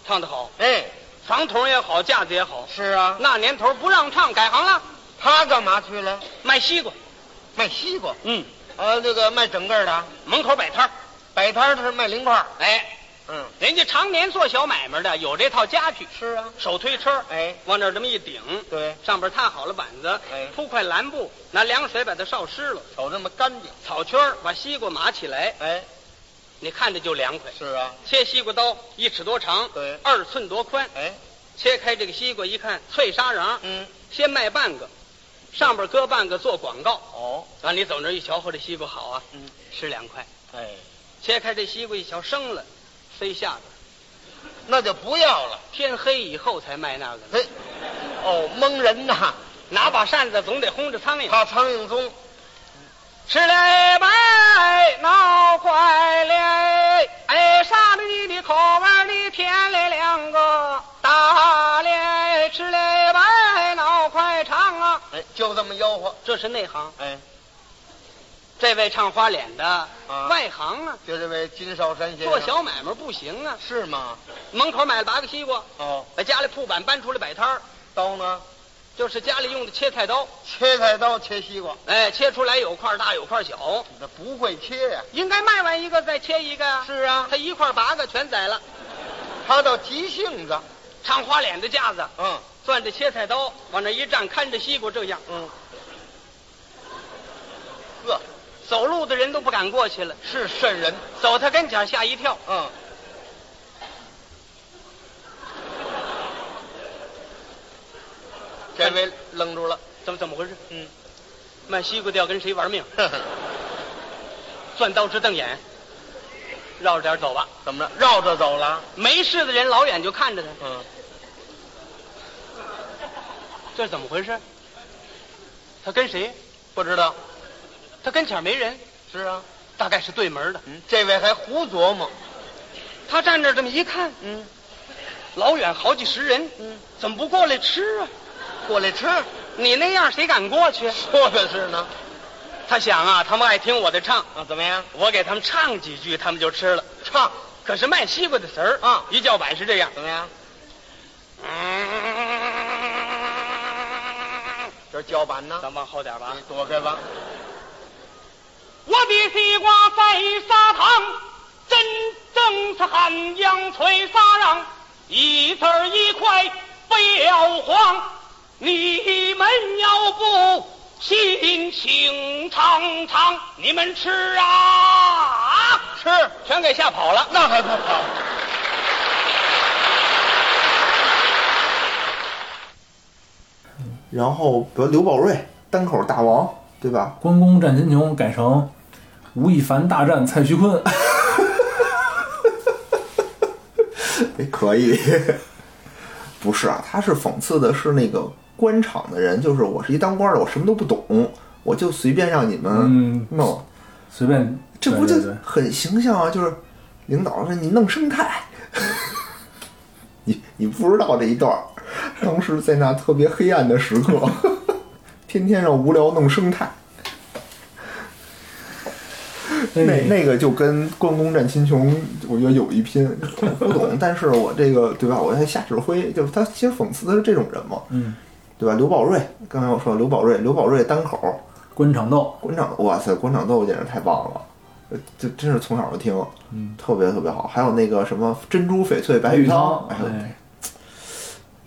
唱得好。哎，房头也好，架子也好。是啊，那年头不让唱，改行了。他干嘛去了？卖西瓜，卖西瓜。嗯，呃，那个卖整个的，门口摆摊儿。摆摊是卖零块哎，嗯，人家常年做小买卖的，有这套家具。是啊，手推车，哎，往那儿这么一顶，对，上边踏好了板子，哎，铺块蓝布，拿凉水把它烧湿了，瞅这么干净。草圈儿把西瓜码起来，哎，你看着就凉快。是啊，切西瓜刀一尺多长，对，二寸多宽，哎，切开这个西瓜一看脆沙瓤，嗯，先卖半个，上边搁半个做广告。哦，啊，你走那一瞧，嚯，这西瓜好啊，嗯，吃两块，哎，切开这西瓜一瞧生了，塞下边，那就不要了。天黑以后才卖那个。嘿，哦，蒙人呐！拿把扇子总得轰着苍蝇，怕苍蝇踪。吃嘞白闹坏嘞，哎，啥的你的口味儿的甜嘞两个大脸，吃嘞白闹快唱啊！哎，就这么吆喝，这是内行。哎，这位唱花脸的，外行啊，就这位金少山先生，做小买卖不行啊，是吗？门口买了八个西瓜，哦，把家里铺板搬出来摆摊儿，刀呢，就是家里用的切菜刀，切菜刀切西瓜，哎，切出来有块大有块小，那不会切呀、应该卖完一个再切一个呀、是啊，他一块八个全宰了，他倒急性子，唱花脸的架子，嗯，攥着切菜刀往那一站，看着西瓜这样，嗯。呵走路的人都不敢过去了。是瘆人。走他跟前吓一跳，嗯，这位愣住了。怎么怎么回事？嗯，卖西瓜的要跟谁玩命？*laughs* 钻刀直瞪眼，绕着点走吧。怎么着？绕着走了？没事的人老远就看着他，嗯，这是怎么回事？他跟谁？不知道。他跟前没人，是啊。大概是对门的。嗯，这位还胡琢磨。他站这这么一看，嗯，老远好几十人，嗯，怎么不过来吃啊？过来吃。你那样谁敢过去？说的是呢。*laughs* 他想啊，他们爱听我的唱，啊，怎么样？我给他们唱几句，他们就吃了。唱。可是卖西瓜的词儿啊一叫板是这样。怎么样？这是叫板呢。咱往后点吧你。躲开吧。我的西瓜在砂糖，真正是寒阳催沙瓤，一字儿一块不要慌。你们要不信，请尝尝，你们吃啊！吃。全给吓跑了。那还不好？然后比如刘宝瑞单口大王，对吧？关公战秦琼改成吴亦凡大战蔡徐坤，*laughs* 哎，可以。不是啊，他是讽刺的是那个官场的人，就是我是一当官的，我什么都不懂，我就随便让你们嗯弄，随便，这不就很形象啊？就是领导说你弄生态，*laughs* 你你不知道这一段儿，当时在那特别黑暗的时刻，*laughs* 天天让无聊弄生态。那哎那个就跟关公战秦琼，我觉得有一拼。我不懂，但是我这个对吧？我在下指挥，就是他其实讽刺的是这种人嘛，嗯，对吧？刘宝瑞，刚才我说刘宝瑞，刘宝瑞单口官场斗，官场，哇塞，官场斗简直太棒了，呃这真是从小就听，嗯，特别特别好。还有那个什么珍珠翡翠白玉汤，哎呦，哎，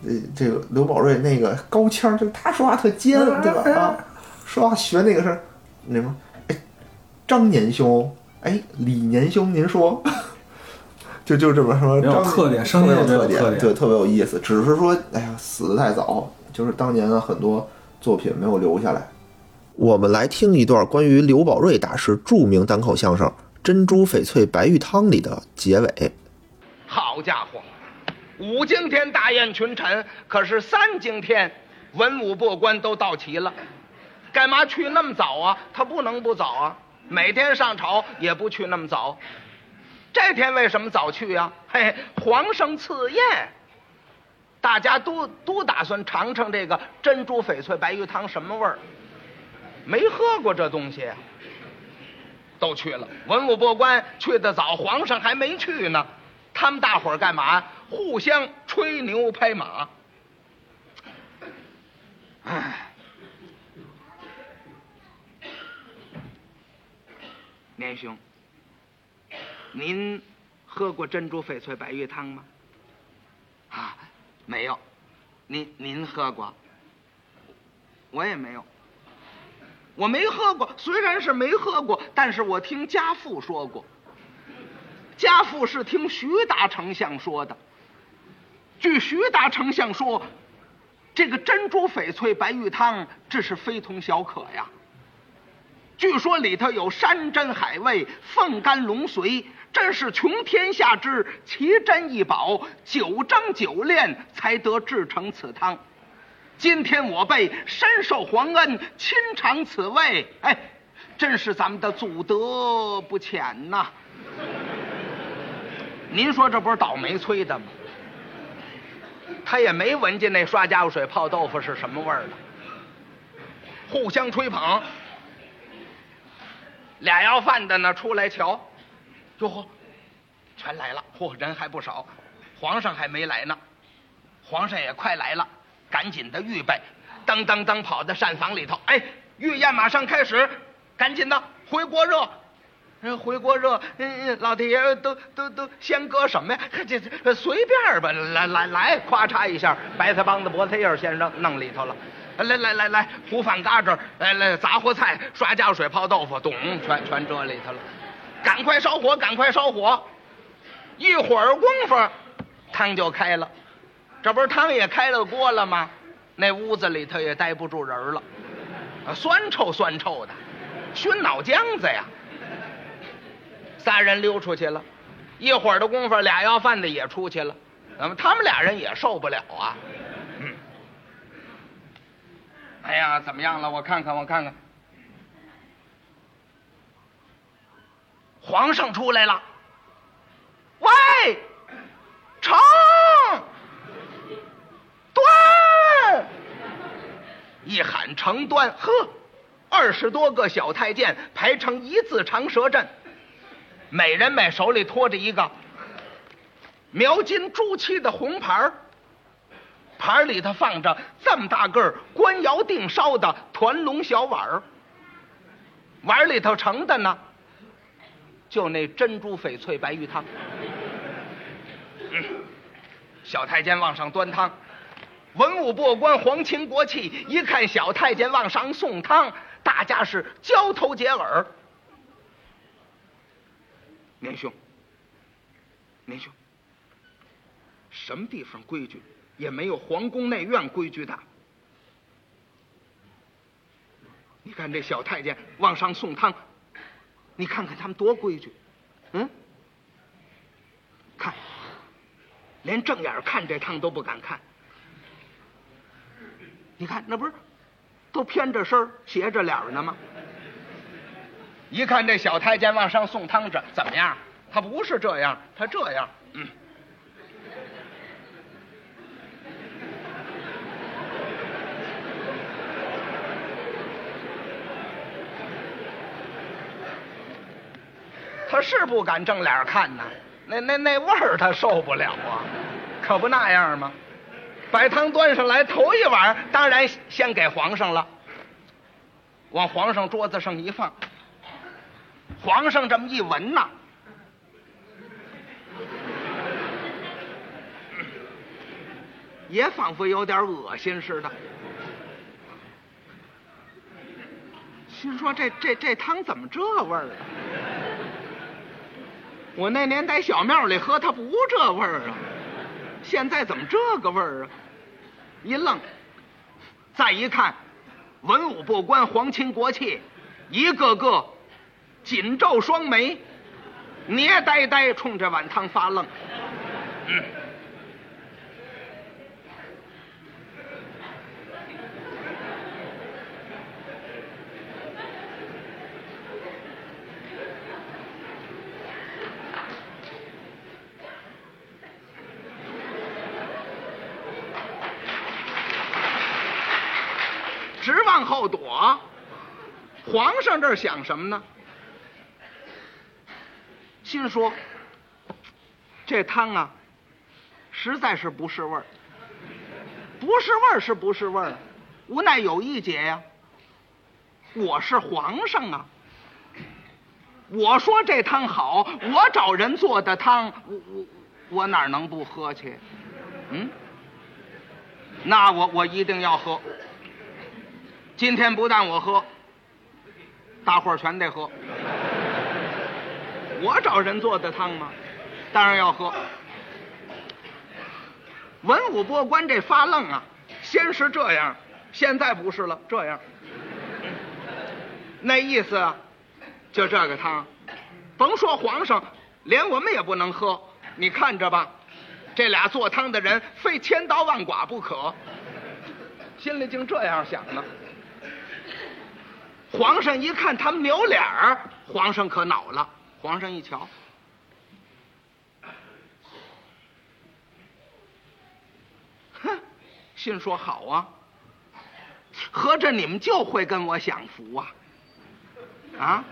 呃，这个刘宝瑞那个高腔，就他说话特尖，对吧？啊，说话学那个是那什么，哎，张年兄，哎，李年兄，您说，就就这么说，没有张特点声音有特也没有特点对，特别有意思。只是说，哎呀，死的太早，就是当年的很多作品没有留下来。我们来听一段关于刘宝瑞大师著名单口相声《珍珠翡翠白玉汤》里的结尾。好家伙，五更天大宴群臣，可是三更天文武百官都到齐了，干嘛去那么早啊？他不能不早啊，每天上朝也不去那么早。这天为什么早去呀、嘿，皇上赐宴，大家都都打算尝尝这个珍珠翡翠白玉汤什么味儿，没喝过这东西呀、都去了，文武百官去的早，皇上还没去呢。他们大伙儿干嘛？互相吹牛拍马。哎，年兄，您喝过珍珠翡翠白玉汤吗？啊，没有。您您喝过？我也没有。我没喝过，虽然是没喝过，但是我听家父说过。家父是听徐大丞相说的。据徐大丞相说，这个珍珠翡翠白玉汤，这是非同小可呀。据说里头有山珍海味、凤肝龙髓，真是穷天下之奇珍异宝，九蒸九炼才得制成此汤。今天我辈深受皇恩，亲尝此味，哎，真是咱们的祖德不浅呐。您说这不是倒霉催的吗？他也没闻见那刷家伙水泡豆腐是什么味儿的，互相吹捧。俩要饭的呢出来瞧，哟呵，全来了，嚯，人还不少，皇上还没来呢，皇上也快来了，赶紧的预备，噔噔噔跑到膳房里头，哎，御宴马上开始，赶紧的回锅热。人回锅热，嗯嗯，老天爷都都都先搁什么呀？这这随便吧，来来来，咵嚓一下，白菜帮子、菠菜叶先扔弄里头了。来来来来，糊饭嘎吱，来来杂货菜，刷浆水泡豆腐，咚，全全这里头了。赶快烧火，赶快烧火！一会儿功夫，汤就开了。这不是汤也开了锅了吗？那屋子里头也待不住人了，啊，酸臭酸臭的，熏脑浆子呀。仨人溜出去了，一会儿的功夫，俩要饭的也出去了。那么他们俩人也受不了啊。嗯。哎呀，怎么样了？我看看，我看看。皇上出来了。喂，成，端。一喊成端，呵，二十多个小太监排成一字长蛇阵，每人每手里托着一个描金朱漆的红盘儿，盘儿里头放着这么大个儿官窑定烧的团龙小碗儿，碗里头盛的呢，就那珍珠翡翠白玉汤。嗯，小太监往上端汤，文武百官、皇亲国戚一看小太监往上送汤，大家是交头接耳。年兄，年兄，什么地方规矩也没有皇宫内院规矩大。你看这小太监往上送汤，你看看他们多规矩，嗯？看，连正眼看这汤都不敢看。你看那不是都偏着身斜着脸呢吗？一看这小太监往上送汤着怎么样？他不是这样，他这样，嗯。他是不敢正脸看呐，那那那味儿他受不了啊，可不那样吗？把汤端上来，头一碗当然先给皇上了，往皇上桌子上一放，皇上这么一闻呐，也仿佛有点恶心似的，心说这这这汤怎么这味儿啊？我那年在小庙里喝，它不这味儿啊，现在怎么这个味儿啊？一愣，再一看，文武不官、皇亲国戚，一个个紧皱双眉，捏呆呆冲着碗汤发愣。嗯，直往后躲。皇上这儿想什么呢？心说这汤啊，实在是不是味儿，不是味儿是不是味儿，无奈有一节呀。我是皇上啊，我说这汤好，我找人做的汤，我我我哪能不喝去？嗯，那我我一定要喝。今天不但我喝，大伙儿全得喝。我找人做的汤吗？当然要喝。文武百官这发愣啊，先是这样，现在不是了，这样。那意思，就这个汤，甭说皇上，连我们也不能喝。你看着吧，这俩做汤的人非千刀万剐不可。心里竟这样想呢。皇上一看他们扭脸儿，皇上可恼了。皇上一瞧，哼，心说好啊，合着你们就会跟我享福啊？啊，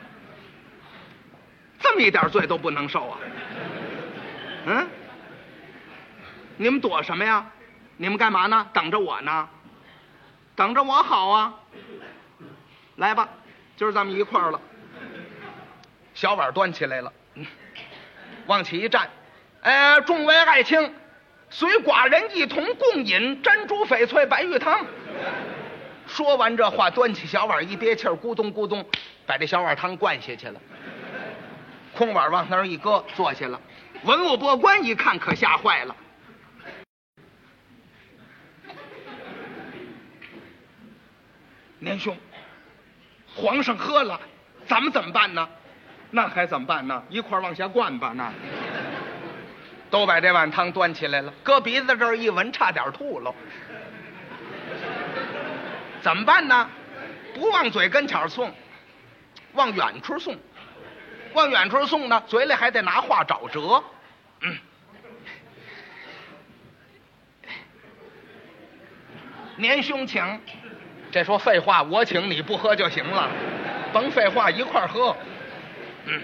这么一点罪都不能受啊？嗯，你们躲什么呀？你们干嘛呢？等着我呢？等着我好啊！来吧，今儿咱们一块儿了。小碗端起来了，往起一站，呃，众位爱卿，随寡人一同共饮珍珠翡翠白玉汤。说完这话，端起小碗一憋气儿，咕咚咕咚，把这小碗汤灌下去了。空碗往那儿一搁，坐下了。文武百官一看，可吓坏了。年兄，皇上喝了，咱们怎么办呢？那还怎么办呢？一块儿往下灌吧。那都把这碗汤端起来了，搁鼻子这儿一闻，差点吐了。怎么办呢？不往嘴跟前送，往远处送。往远处送呢，嘴里还得拿话找辙。嗯，年兄请。这说废话，我请你不喝就行了，甭废话，一块儿喝。嗯，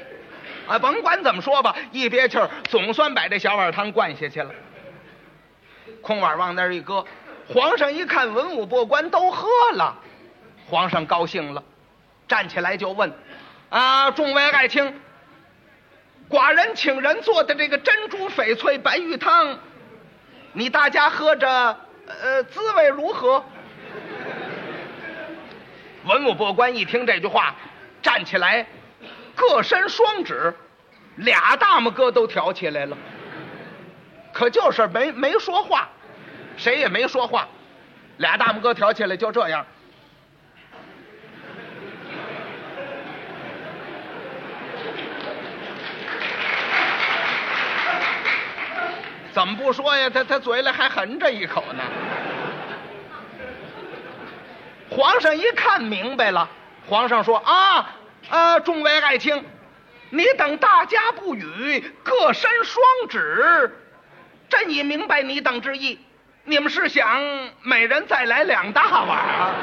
啊，甭管怎么说吧，一憋气儿，总算把这小碗汤灌下去了。空碗往那儿一搁，皇上一看文武百官都喝了，皇上高兴了，站起来就问：“啊，众位爱卿，寡人请人做的这个珍珠翡翠白玉汤，你大家喝着，呃，滋味如何？”文武百官一听这句话，站起来，各伸双指，俩大拇哥都挑起来了。可就是没没说话，谁也没说话，俩大拇哥挑起来就这样。怎么不说呀？他他嘴里还含着一口呢。皇上一看明白了，皇上说：“啊，呃，众位爱卿，你等大家不语，各伸双指，朕已明白你等之意。你们是想每人再来两大碗啊？”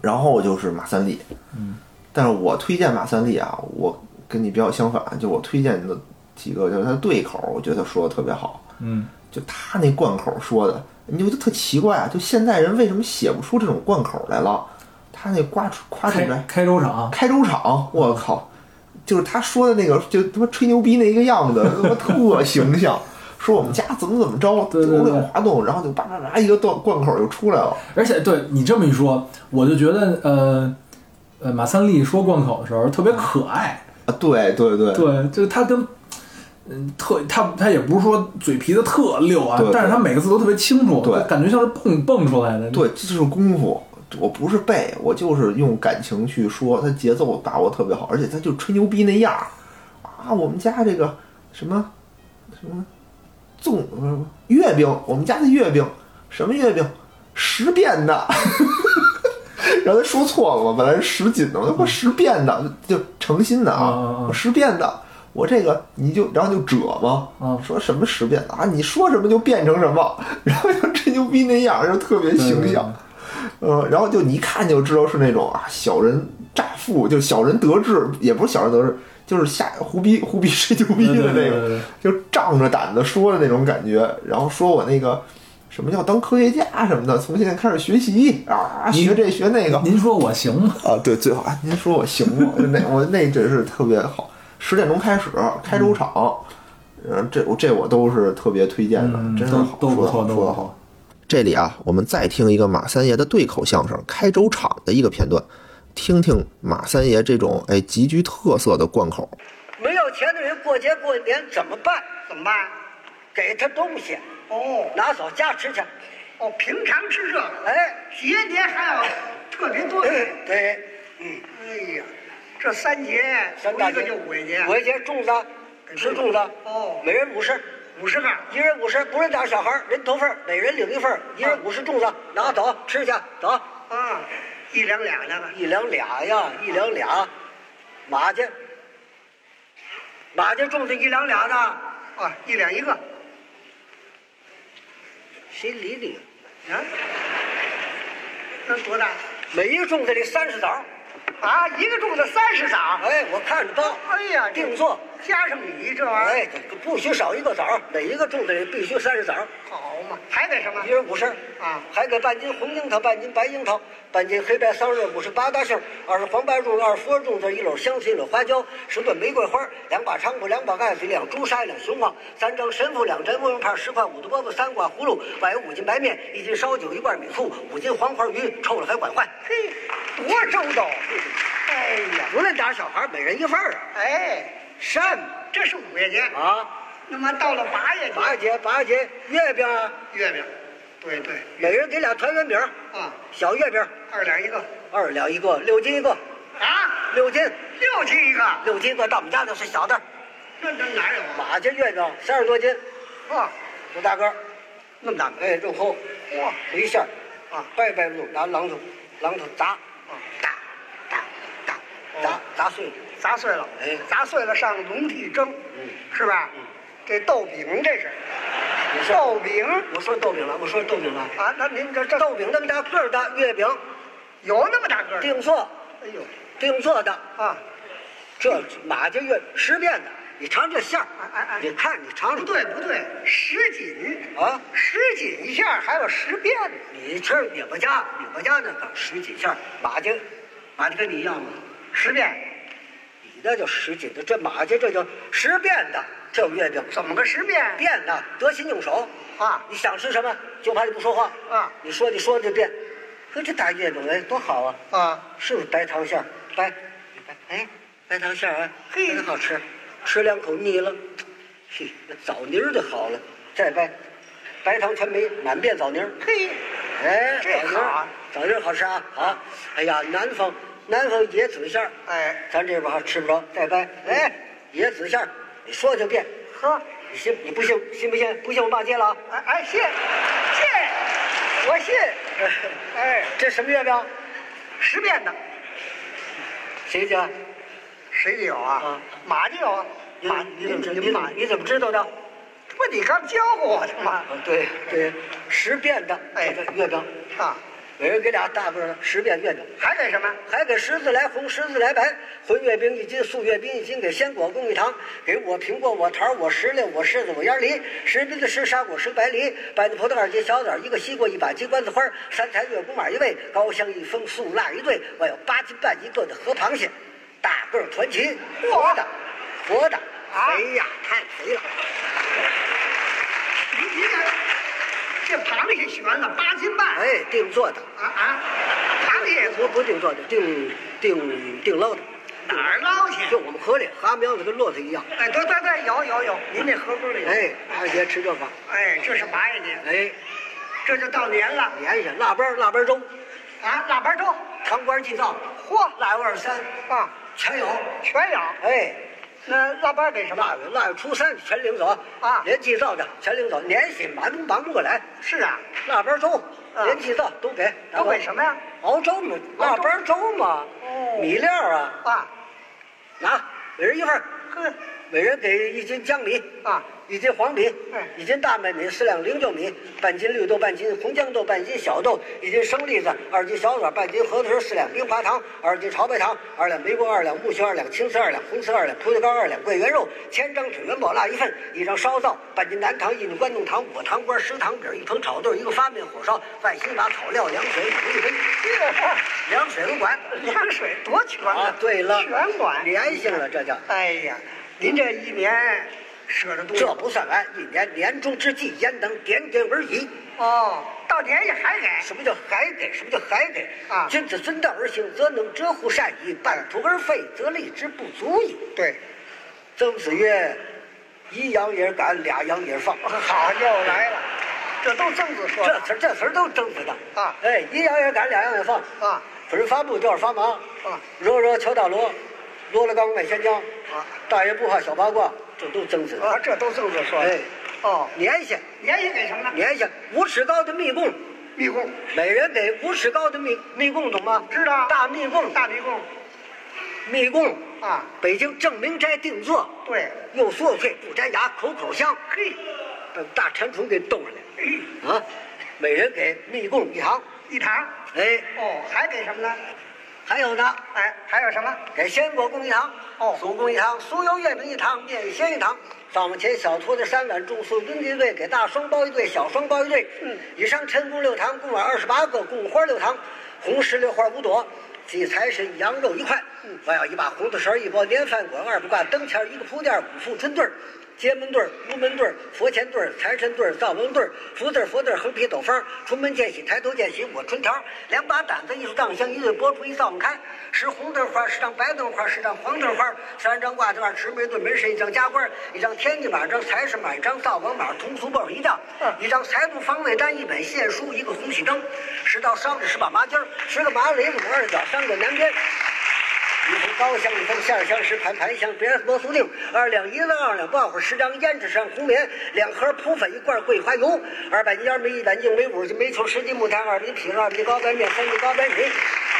然后就是马三立，嗯，但是我推荐马三立啊，我跟你比较相反，就我推荐的几个，就是他对口，我觉得他说的特别好，嗯，就他那贯口说的，你就特奇怪啊，就现在人为什么写不出这种贯口来了？他那夸出夸出开来开州场，开州场，我靠，就是他说的那个，就他妈吹牛逼那一个样子，他妈特形象。说我们家怎么怎么着，对对对九六滑动，然后就叭叭叭一个断贯口就出来了。而且对你这么一说，我就觉得呃呃马三立说贯口的时候特别可爱，啊，对对对对，就是他跟嗯特他他也不是说嘴皮子特溜啊但是他每个字都特别清楚，对感觉像是蹦蹦出来的。对，这就是功夫。我不是背，我就是用感情去说，他节奏把握特别好，而且他就吹牛逼那样儿啊。我们家这个什么什么粽呃月饼，我们家的月饼什么月饼，十变的。然后他说错了嘛，本来是十斤的，我他妈十变的，就诚心的啊我十变的。我这个你就然后就褶嘛，啊说什么十变的啊？你说什么就变成什么，*laughs* 然后就吹牛逼那样，就特别形象。呃，然后就你一看就知道是那种啊小人乍富，就小人得志，也不是小人得志，就是瞎胡逼胡逼 *laughs* 吹牛逼的那个，就仗着胆子说的那种感觉。然后说我那个什么叫当科学家什么的，从现在开始学习啊，学这学那个您说我行吗？啊，对，最好啊，您说我行吗？那我那真是特别好。十点钟开始开周场，嗯，这我这我都是特别推荐的，嗯真是好，都都不说得好，错不错说得好。这里啊，我们再听一个马三爷的对口相声《开州场》的一个片段，听听马三爷这种哎极具特色的贯口。没有钱的人过节过年怎么办？怎么办？给他东西。哦，拿走家吃去。哦，平常吃这个。哎，节年还要特别多。对对，嗯。哎呀，这三节，三大节就五节。五节粽子，吃粽子。哦，每人五十。五十个，一人五十，不论大小孩，人头份，每人领一份，一人五十粽子，拿走吃去，走。啊，一两俩那个。一两俩呀，一两俩，马家。马家粽子一两俩的，啊，一两一个。谁理你？啊？能多大？每一个粽子里三十枣。啊，一个粽子三十枣。哎，我看着包。哎呀，定做加上你这玩意儿，哎，不许少一个枣，每一个种子里必须三十枣。好嘛？还给什么一？人五十啊还给半斤红樱桃，半斤白樱桃，半斤黑白桑葚，五十八大杏，二十黄白粽，二十腐粽子，一篓香芹，一篓花椒，十朵玫瑰花，两把菖蒲，两把盖子，一两朱砂，一两雄黄，三张神符，两针乌龙牌，十块五的饽饽，三挂葫芦，外有五斤白面，一斤烧酒，一罐米醋，五斤黄花鱼，臭了还管换。嘿，多周到！哎呀，无论打小孩，每人一份儿啊。哎，善这是五月节，啊，那么到了八月节，八节八月节月饼啊，月饼，对对。每人给俩团圆饼，啊，小月饼二两一个。二两一个，六斤一个，啊，六斤。六斤一个，六斤一个，到我们家那是小的。那那哪有啊？马家月饼三十多斤，啊，多大个儿，那么大，哎，肉厚，哇，一馅儿，啊，白白弄，拿榔头，榔头砸，啊，打，打，打，砸，砸碎了，砸碎了，哎砸碎了上笼屉蒸，嗯是吧？这豆饼这是，你说豆饼我说豆饼了，我说豆饼了，啊，那您这这豆饼那么大个儿的月饼，有那么大个儿？定做，哎呦定做的，啊，这马家月十变的，你尝这馅儿，哎哎哎你看你尝尝不尝，对不对，十斤啊，十斤一下还有十遍呢。你吃你们家你们家那个十几馅儿，马家，马家跟你一样吗？十遍，你那叫十斤的，这马家这叫十变的，这月饼怎么个十变？变的，得心应手啊你想吃什么，就怕你不说话啊你说你说就变。说这大月饼哎，多好啊！啊，是不是白糖馅儿？白，白，哎，白糖馅儿啊，嘿真好吃。吃两口腻了，嘿，那枣泥儿就好了。再掰，白糖全没，满遍枣泥儿。嘿，哎，这枣泥儿好啊，枣泥儿好吃啊！好，哎呀，南方南方野子馅儿，哎，咱这边还吃不着。再掰，哎，野子馅儿，你说就变。呵，你信？你不信？信不信？不信我骂街了啊！哎哎，信信，*laughs* 我信。哎，这什么月饼？十变的，谁家？谁家有啊啊？马家有啊？你马，你怎么知？你马你怎么，知道的？不，你刚教过我的吗？啊，对对，十变的哎这月饼，啊，每人给俩大个十遍月饼，还给什么？还给十字来红，十字来白，荤月饼一斤，素月饼一斤，给鲜果供一糖，给我苹果，我桃儿，我石榴，我柿子，我烟梨，十饼的十沙果，十白梨，百的葡萄二斤小枣，一个西瓜，一把鸡冠子花，三台月宫马一位，高香一封，素腊一对，我有八斤半一个的河螃蟹，大个儿团旗，活的，活的，啊肥呀，太肥了。你你这这螃蟹悬了八斤半。哎，定做的，啊啊，螃蟹也不不定做的，定定定捞的，哪儿捞去？就我们河里蛤苗子跟骆驼一样。哎，对对对，有有有，您那河沟里有。哎，二姐吃这个，哎，这是八月节，哎，这就到年了年下腊八儿腊八粥，啊！腊八粥，糖官祭灶，嚯，腊月二十三啊，全有。全有。哎，那腊八给什么？腊月腊月初三全领走啊连祭灶的全领走，年薪忙不忙不过来。是啊，腊八粥，啊连祭灶都给，都给什么呀？熬粥嘛，腊八粥嘛，哦米料啊，啊，拿每人一份每人给一斤江米啊，一斤黄米嗯，一斤大麦米，四两零九米，半斤绿豆，半斤红豇豆，半斤小豆，一斤生栗子，二斤小枣，半斤核桃仁，四两冰花糖，二斤炒白糖，二两玫瑰，二两木须，二两青丝，二两红丝，二两葡萄干，二两桂圆肉，千张纸元宝蜡一份，一张烧灶，半斤南糖，一斤关东糖，五个糖瓜，十糖饼，一盆炒豆，一个发面火烧，外心把草料，凉水煮一杯，凉水不管，*laughs* 凉水多全啊啊！，对了，全管。连性了，这叫。哎呀，您这一年舍得多。这不算完，一年年终之际，焉能点点而已？哦，到年下还给。什么叫还给？什么叫还给？啊君子遵道而行，则能折乎善矣；半途而废，则立之不足矣。对，曾子曰：“一羊也赶，俩羊也放。*laughs* ”好，又来了，*laughs* 这都曾子说的这词儿这词儿都是曾子的啊哎，一羊也赶，俩羊也放。啊分发布就是发忙啊，惹惹敲大锣，锣了刚卖咸浆啊，大爷不怕小八卦，这都曾子的。啊，这都曾子说。的。哎，哦，年下年下给什么呢？年下五尺高的密供。密供，每人给五尺高的密密供，懂吗？知道。大密供，大密供。密供，啊，北京正明斋定做，对，又酥脆不粘牙，口口香，嘿，把大蟾蜍给逗上嘿，来啊！每人给密供一堂，一堂。哎，哦，还给什么呢？还有呢，哎，还有什么？给鲜果供一堂，哦，酥供一堂，酥油月饼一堂，面鲜一堂。灶门前小托的三碗，重素云一对，给大双包一对，小双包一对。嗯，以上陈供六堂，供碗二十八个，供花六堂，红石榴花五朵。祭财神羊肉一块，嗯我要一把红豆绳，一包年饭滚，二不挂灯前，一个铺垫，五副春对儿。街门对儿、屋门对儿、佛前对儿、财神对儿、灶门对儿、福字儿、佛字儿、横批斗方，出门见喜，抬头见喜，我春条，两把胆子，一束藏香，一对拨出一灶门开，十红灯花，十张白灯花，十张黄灯花，三张挂灯，十枚对门神，一张家官，一张天地马，一张财神马，一张灶王马，通俗报一张，一张财度方位单，一本线书，一个红喜灯，十道烧纸十把麻筋儿，十个麻雷子，五二角，三个南边。高香，一封线香，十盘盘香，别罗苏定，二两银子，二两爆花，十张胭脂上红棉，两盒扑粉，一罐桂花油，二百斤烟煤，一百斤煤，五十斤煤球，十斤木炭，二斤皮，二斤高白面，三斤高白水，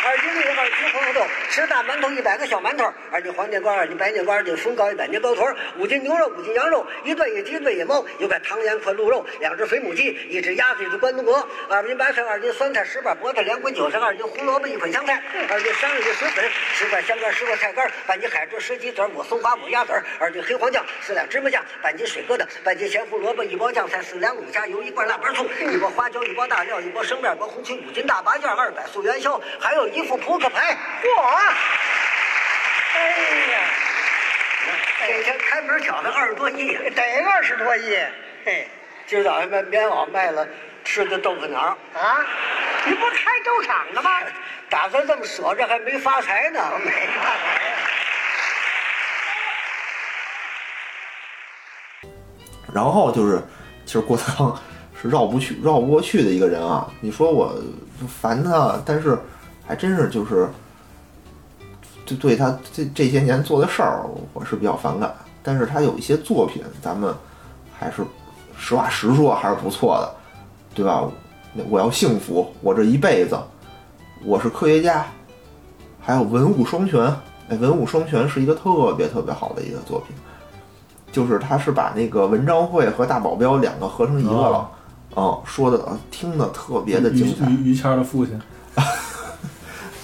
二斤绿，二斤黄豆，十大馒头，一百个小馒头，二斤黄年瓜，二斤白年瓜，二斤松糕，一百年糕团，五斤牛肉，五斤羊肉，一顿野鸡，一对野猫，有块汤圆块鹿肉，两只肥母鸡，一只鸭子，一只关东鹅，二斤白菜，二斤酸菜，十把菠菜，两捆韭菜，二斤胡萝卜，一捆香菜，二斤山里的水粉，十块香干，十块菜干，半斤海蜇，十鸡子，抹松花，五鸭子，二斤黑黄酱，四两芝麻酱，半斤水疙瘩，半斤咸胡萝卜，一包酱菜，四两卤加油，一罐腊八醋，一包花椒，一包大料，一包生面，一包红旗，五斤大八件，二百素元宵，还有一副扑克牌。嚯！哎呀，这天开门饺子二十多亿，得二十多亿。嘿，今儿早上卖棉袄卖了，吃的豆腐脑啊！你不开粥厂的吗？*laughs* 打算这么舍着，还没发财呢，没发财。然后就是，其实郭德纲是绕不去、绕不过去的一个人啊。你说我烦他，但是还真是就是，就对他这这些年做的事儿，我是比较反感。但是他有一些作品，咱们还是实话实说，还是不错的，对吧？那我要幸福，我这一辈子，我是科学家，还有文武双全。哎，文武双全是一个特别特别好的一个作品。就是他是把那个文章会和大保镖两个合成一个了，嗯，说的听的特别的精彩。于于谦的父亲，*laughs*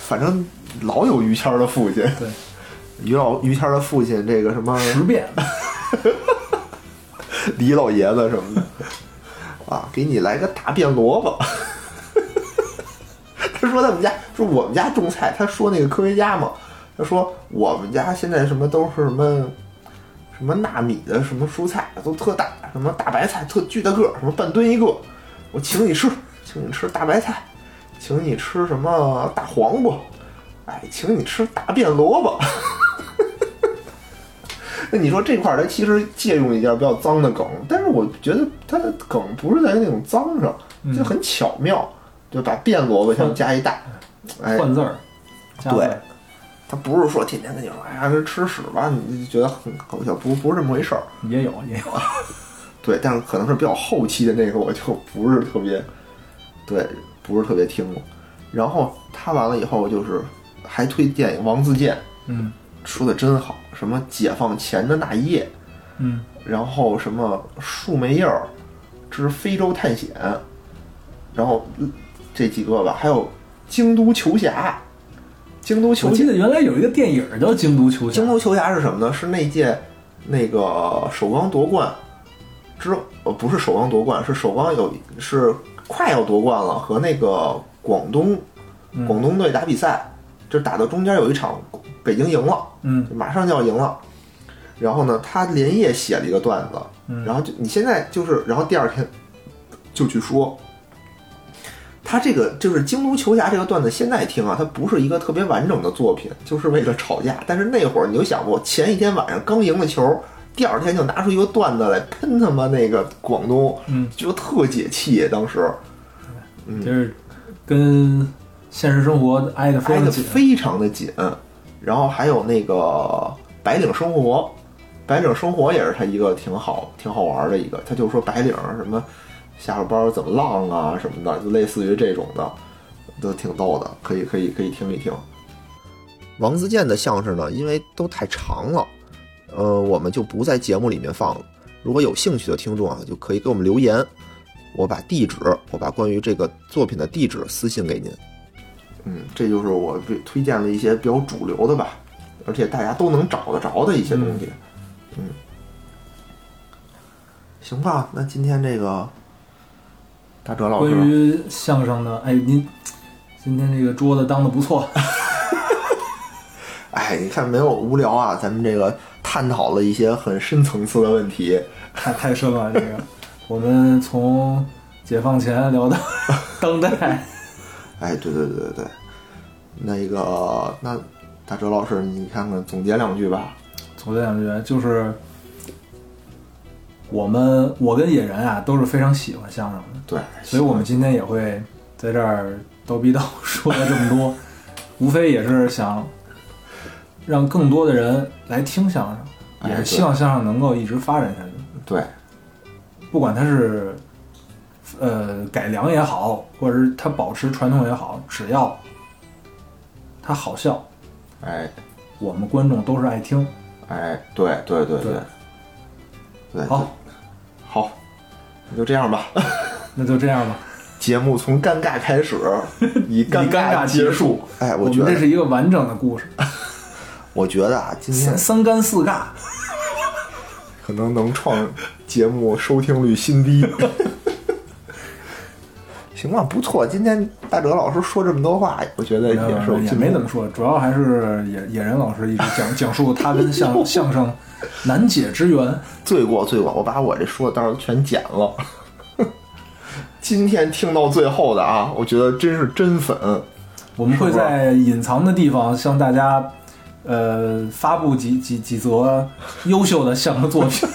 反正老有于谦的父亲。对，于老于谦的父亲这个什么十变，*laughs* 李老爷子什么的，啊，给你来个大变萝卜。*laughs* 他说他们家说我们家种菜，他说那个科学家嘛，他说我们家现在什么都是什么。什么纳米的什么蔬菜都特大，什么大白菜特巨大个，什么半吨一个，我请你吃，请你吃大白菜，请你吃什么大黄瓜，哎，请你吃大便萝卜。*laughs* 那你说这块儿它其实借用一下比较脏的梗，但是我觉得它的梗不是在那种脏上，就很巧妙，就把变萝卜上加一大，哎，换字儿，对。他不是说天天跟你说，哎呀，这吃屎吧，你就觉得很搞笑，不不是这么回事儿。也有也有，*laughs* 对，但是可能是比较后期的那个，我就不是特别，对，不是特别听过。然后他完了以后，就是还推电影《王自健》，嗯，说的真好，什么解放前的那一夜，嗯，然后什么树莓叶儿之非洲探险，然后这几个吧，还有京都球侠。京都球侠，我记得原来有一个电影叫《京都球侠》。京都球侠是什么呢？是那届那个首钢夺冠之呃不是首钢夺冠，是首钢有是快要夺冠了，和那个广东广东队打比赛，就打到中间有一场北京赢了，嗯，马上就要赢了。然后呢，他连夜写了一个段子，嗯、然后就你现在就是，然后第二天就去说。他这个就是京都球侠这个段子，现在听啊，它不是一个特别完整的作品，就是为了吵架。但是那会儿你就想过，前一天晚上刚赢了球，第二天就拿出一个段子来喷他妈那个广东，嗯，就特解气。当时，嗯，就是跟现实生活挨得挨得，非常的紧。然后还有那个白领生活，白领生活也是他一个挺好、挺好玩的一个。他就说白领什么。下了班怎么浪啊什么的，就类似于这种的，都挺逗的，可以可以可以听一听。王自健的相声呢，因为都太长了，呃，我们就不在节目里面放了。如果有兴趣的听众啊，就可以给我们留言，我把地址，我把关于这个作品的地址私信给您。嗯，这就是我推推荐的一些比较主流的吧，而且大家都能找得着的一些东西。嗯，行吧，那今天这个大哲老师关，于相声的，哎，您今天这个桌子当的不错，哎，你看没有无聊啊？咱们这个探讨了一些很深层次的问题。太太深了。这个我们从解放前聊到 *laughs* 当代，哎，对对对对对，那个那大哲老师，你看看总结两句吧。总结两句就是，我们我跟野人啊都是非常喜欢相声的，对，所以我们今天也会在这儿叨逼叨说了这么多，*laughs* 无非也是想让更多的人来听相声，哎也是希望相声能够一直发展下去。对，不管它是呃改良也好，或者是它保持传统也好，只要它好笑，哎我们观众都是爱听。哎，对对对对对，好，好，那就这样吧。*laughs* 那就这样吧。节目从尴尬开始，*laughs* 以以尴尬结束。哎，我觉得这是一个完整的故事，*laughs* 我觉得啊，今天三三干四尬。可能能创节目收听率新低。*laughs* 行吧，不错。今天大哲老师说这么多话，我觉得也是有也没怎么说，主要还是野野人老师一直讲讲述他跟相相声难解之缘。罪过罪过，我把我这说的到时候全剪了。*laughs* 今天听到最后的啊，我觉得真是真粉。我们会在隐藏的地方向大家，呃，发布几几几则优秀的相声作品。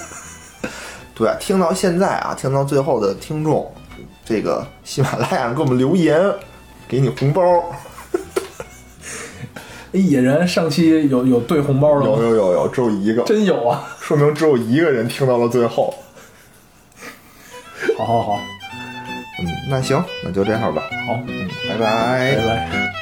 *laughs* 对，听到现在啊，听到最后的听众，这个喜马拉雅给我们留言，给你红包。哎 *laughs* 野人上期有有兑红包的吗？有有有有，只有一个，真有啊！说明只有一个人听到了最后。好好好，嗯，那行，那就这样吧。好，嗯，拜拜，拜拜。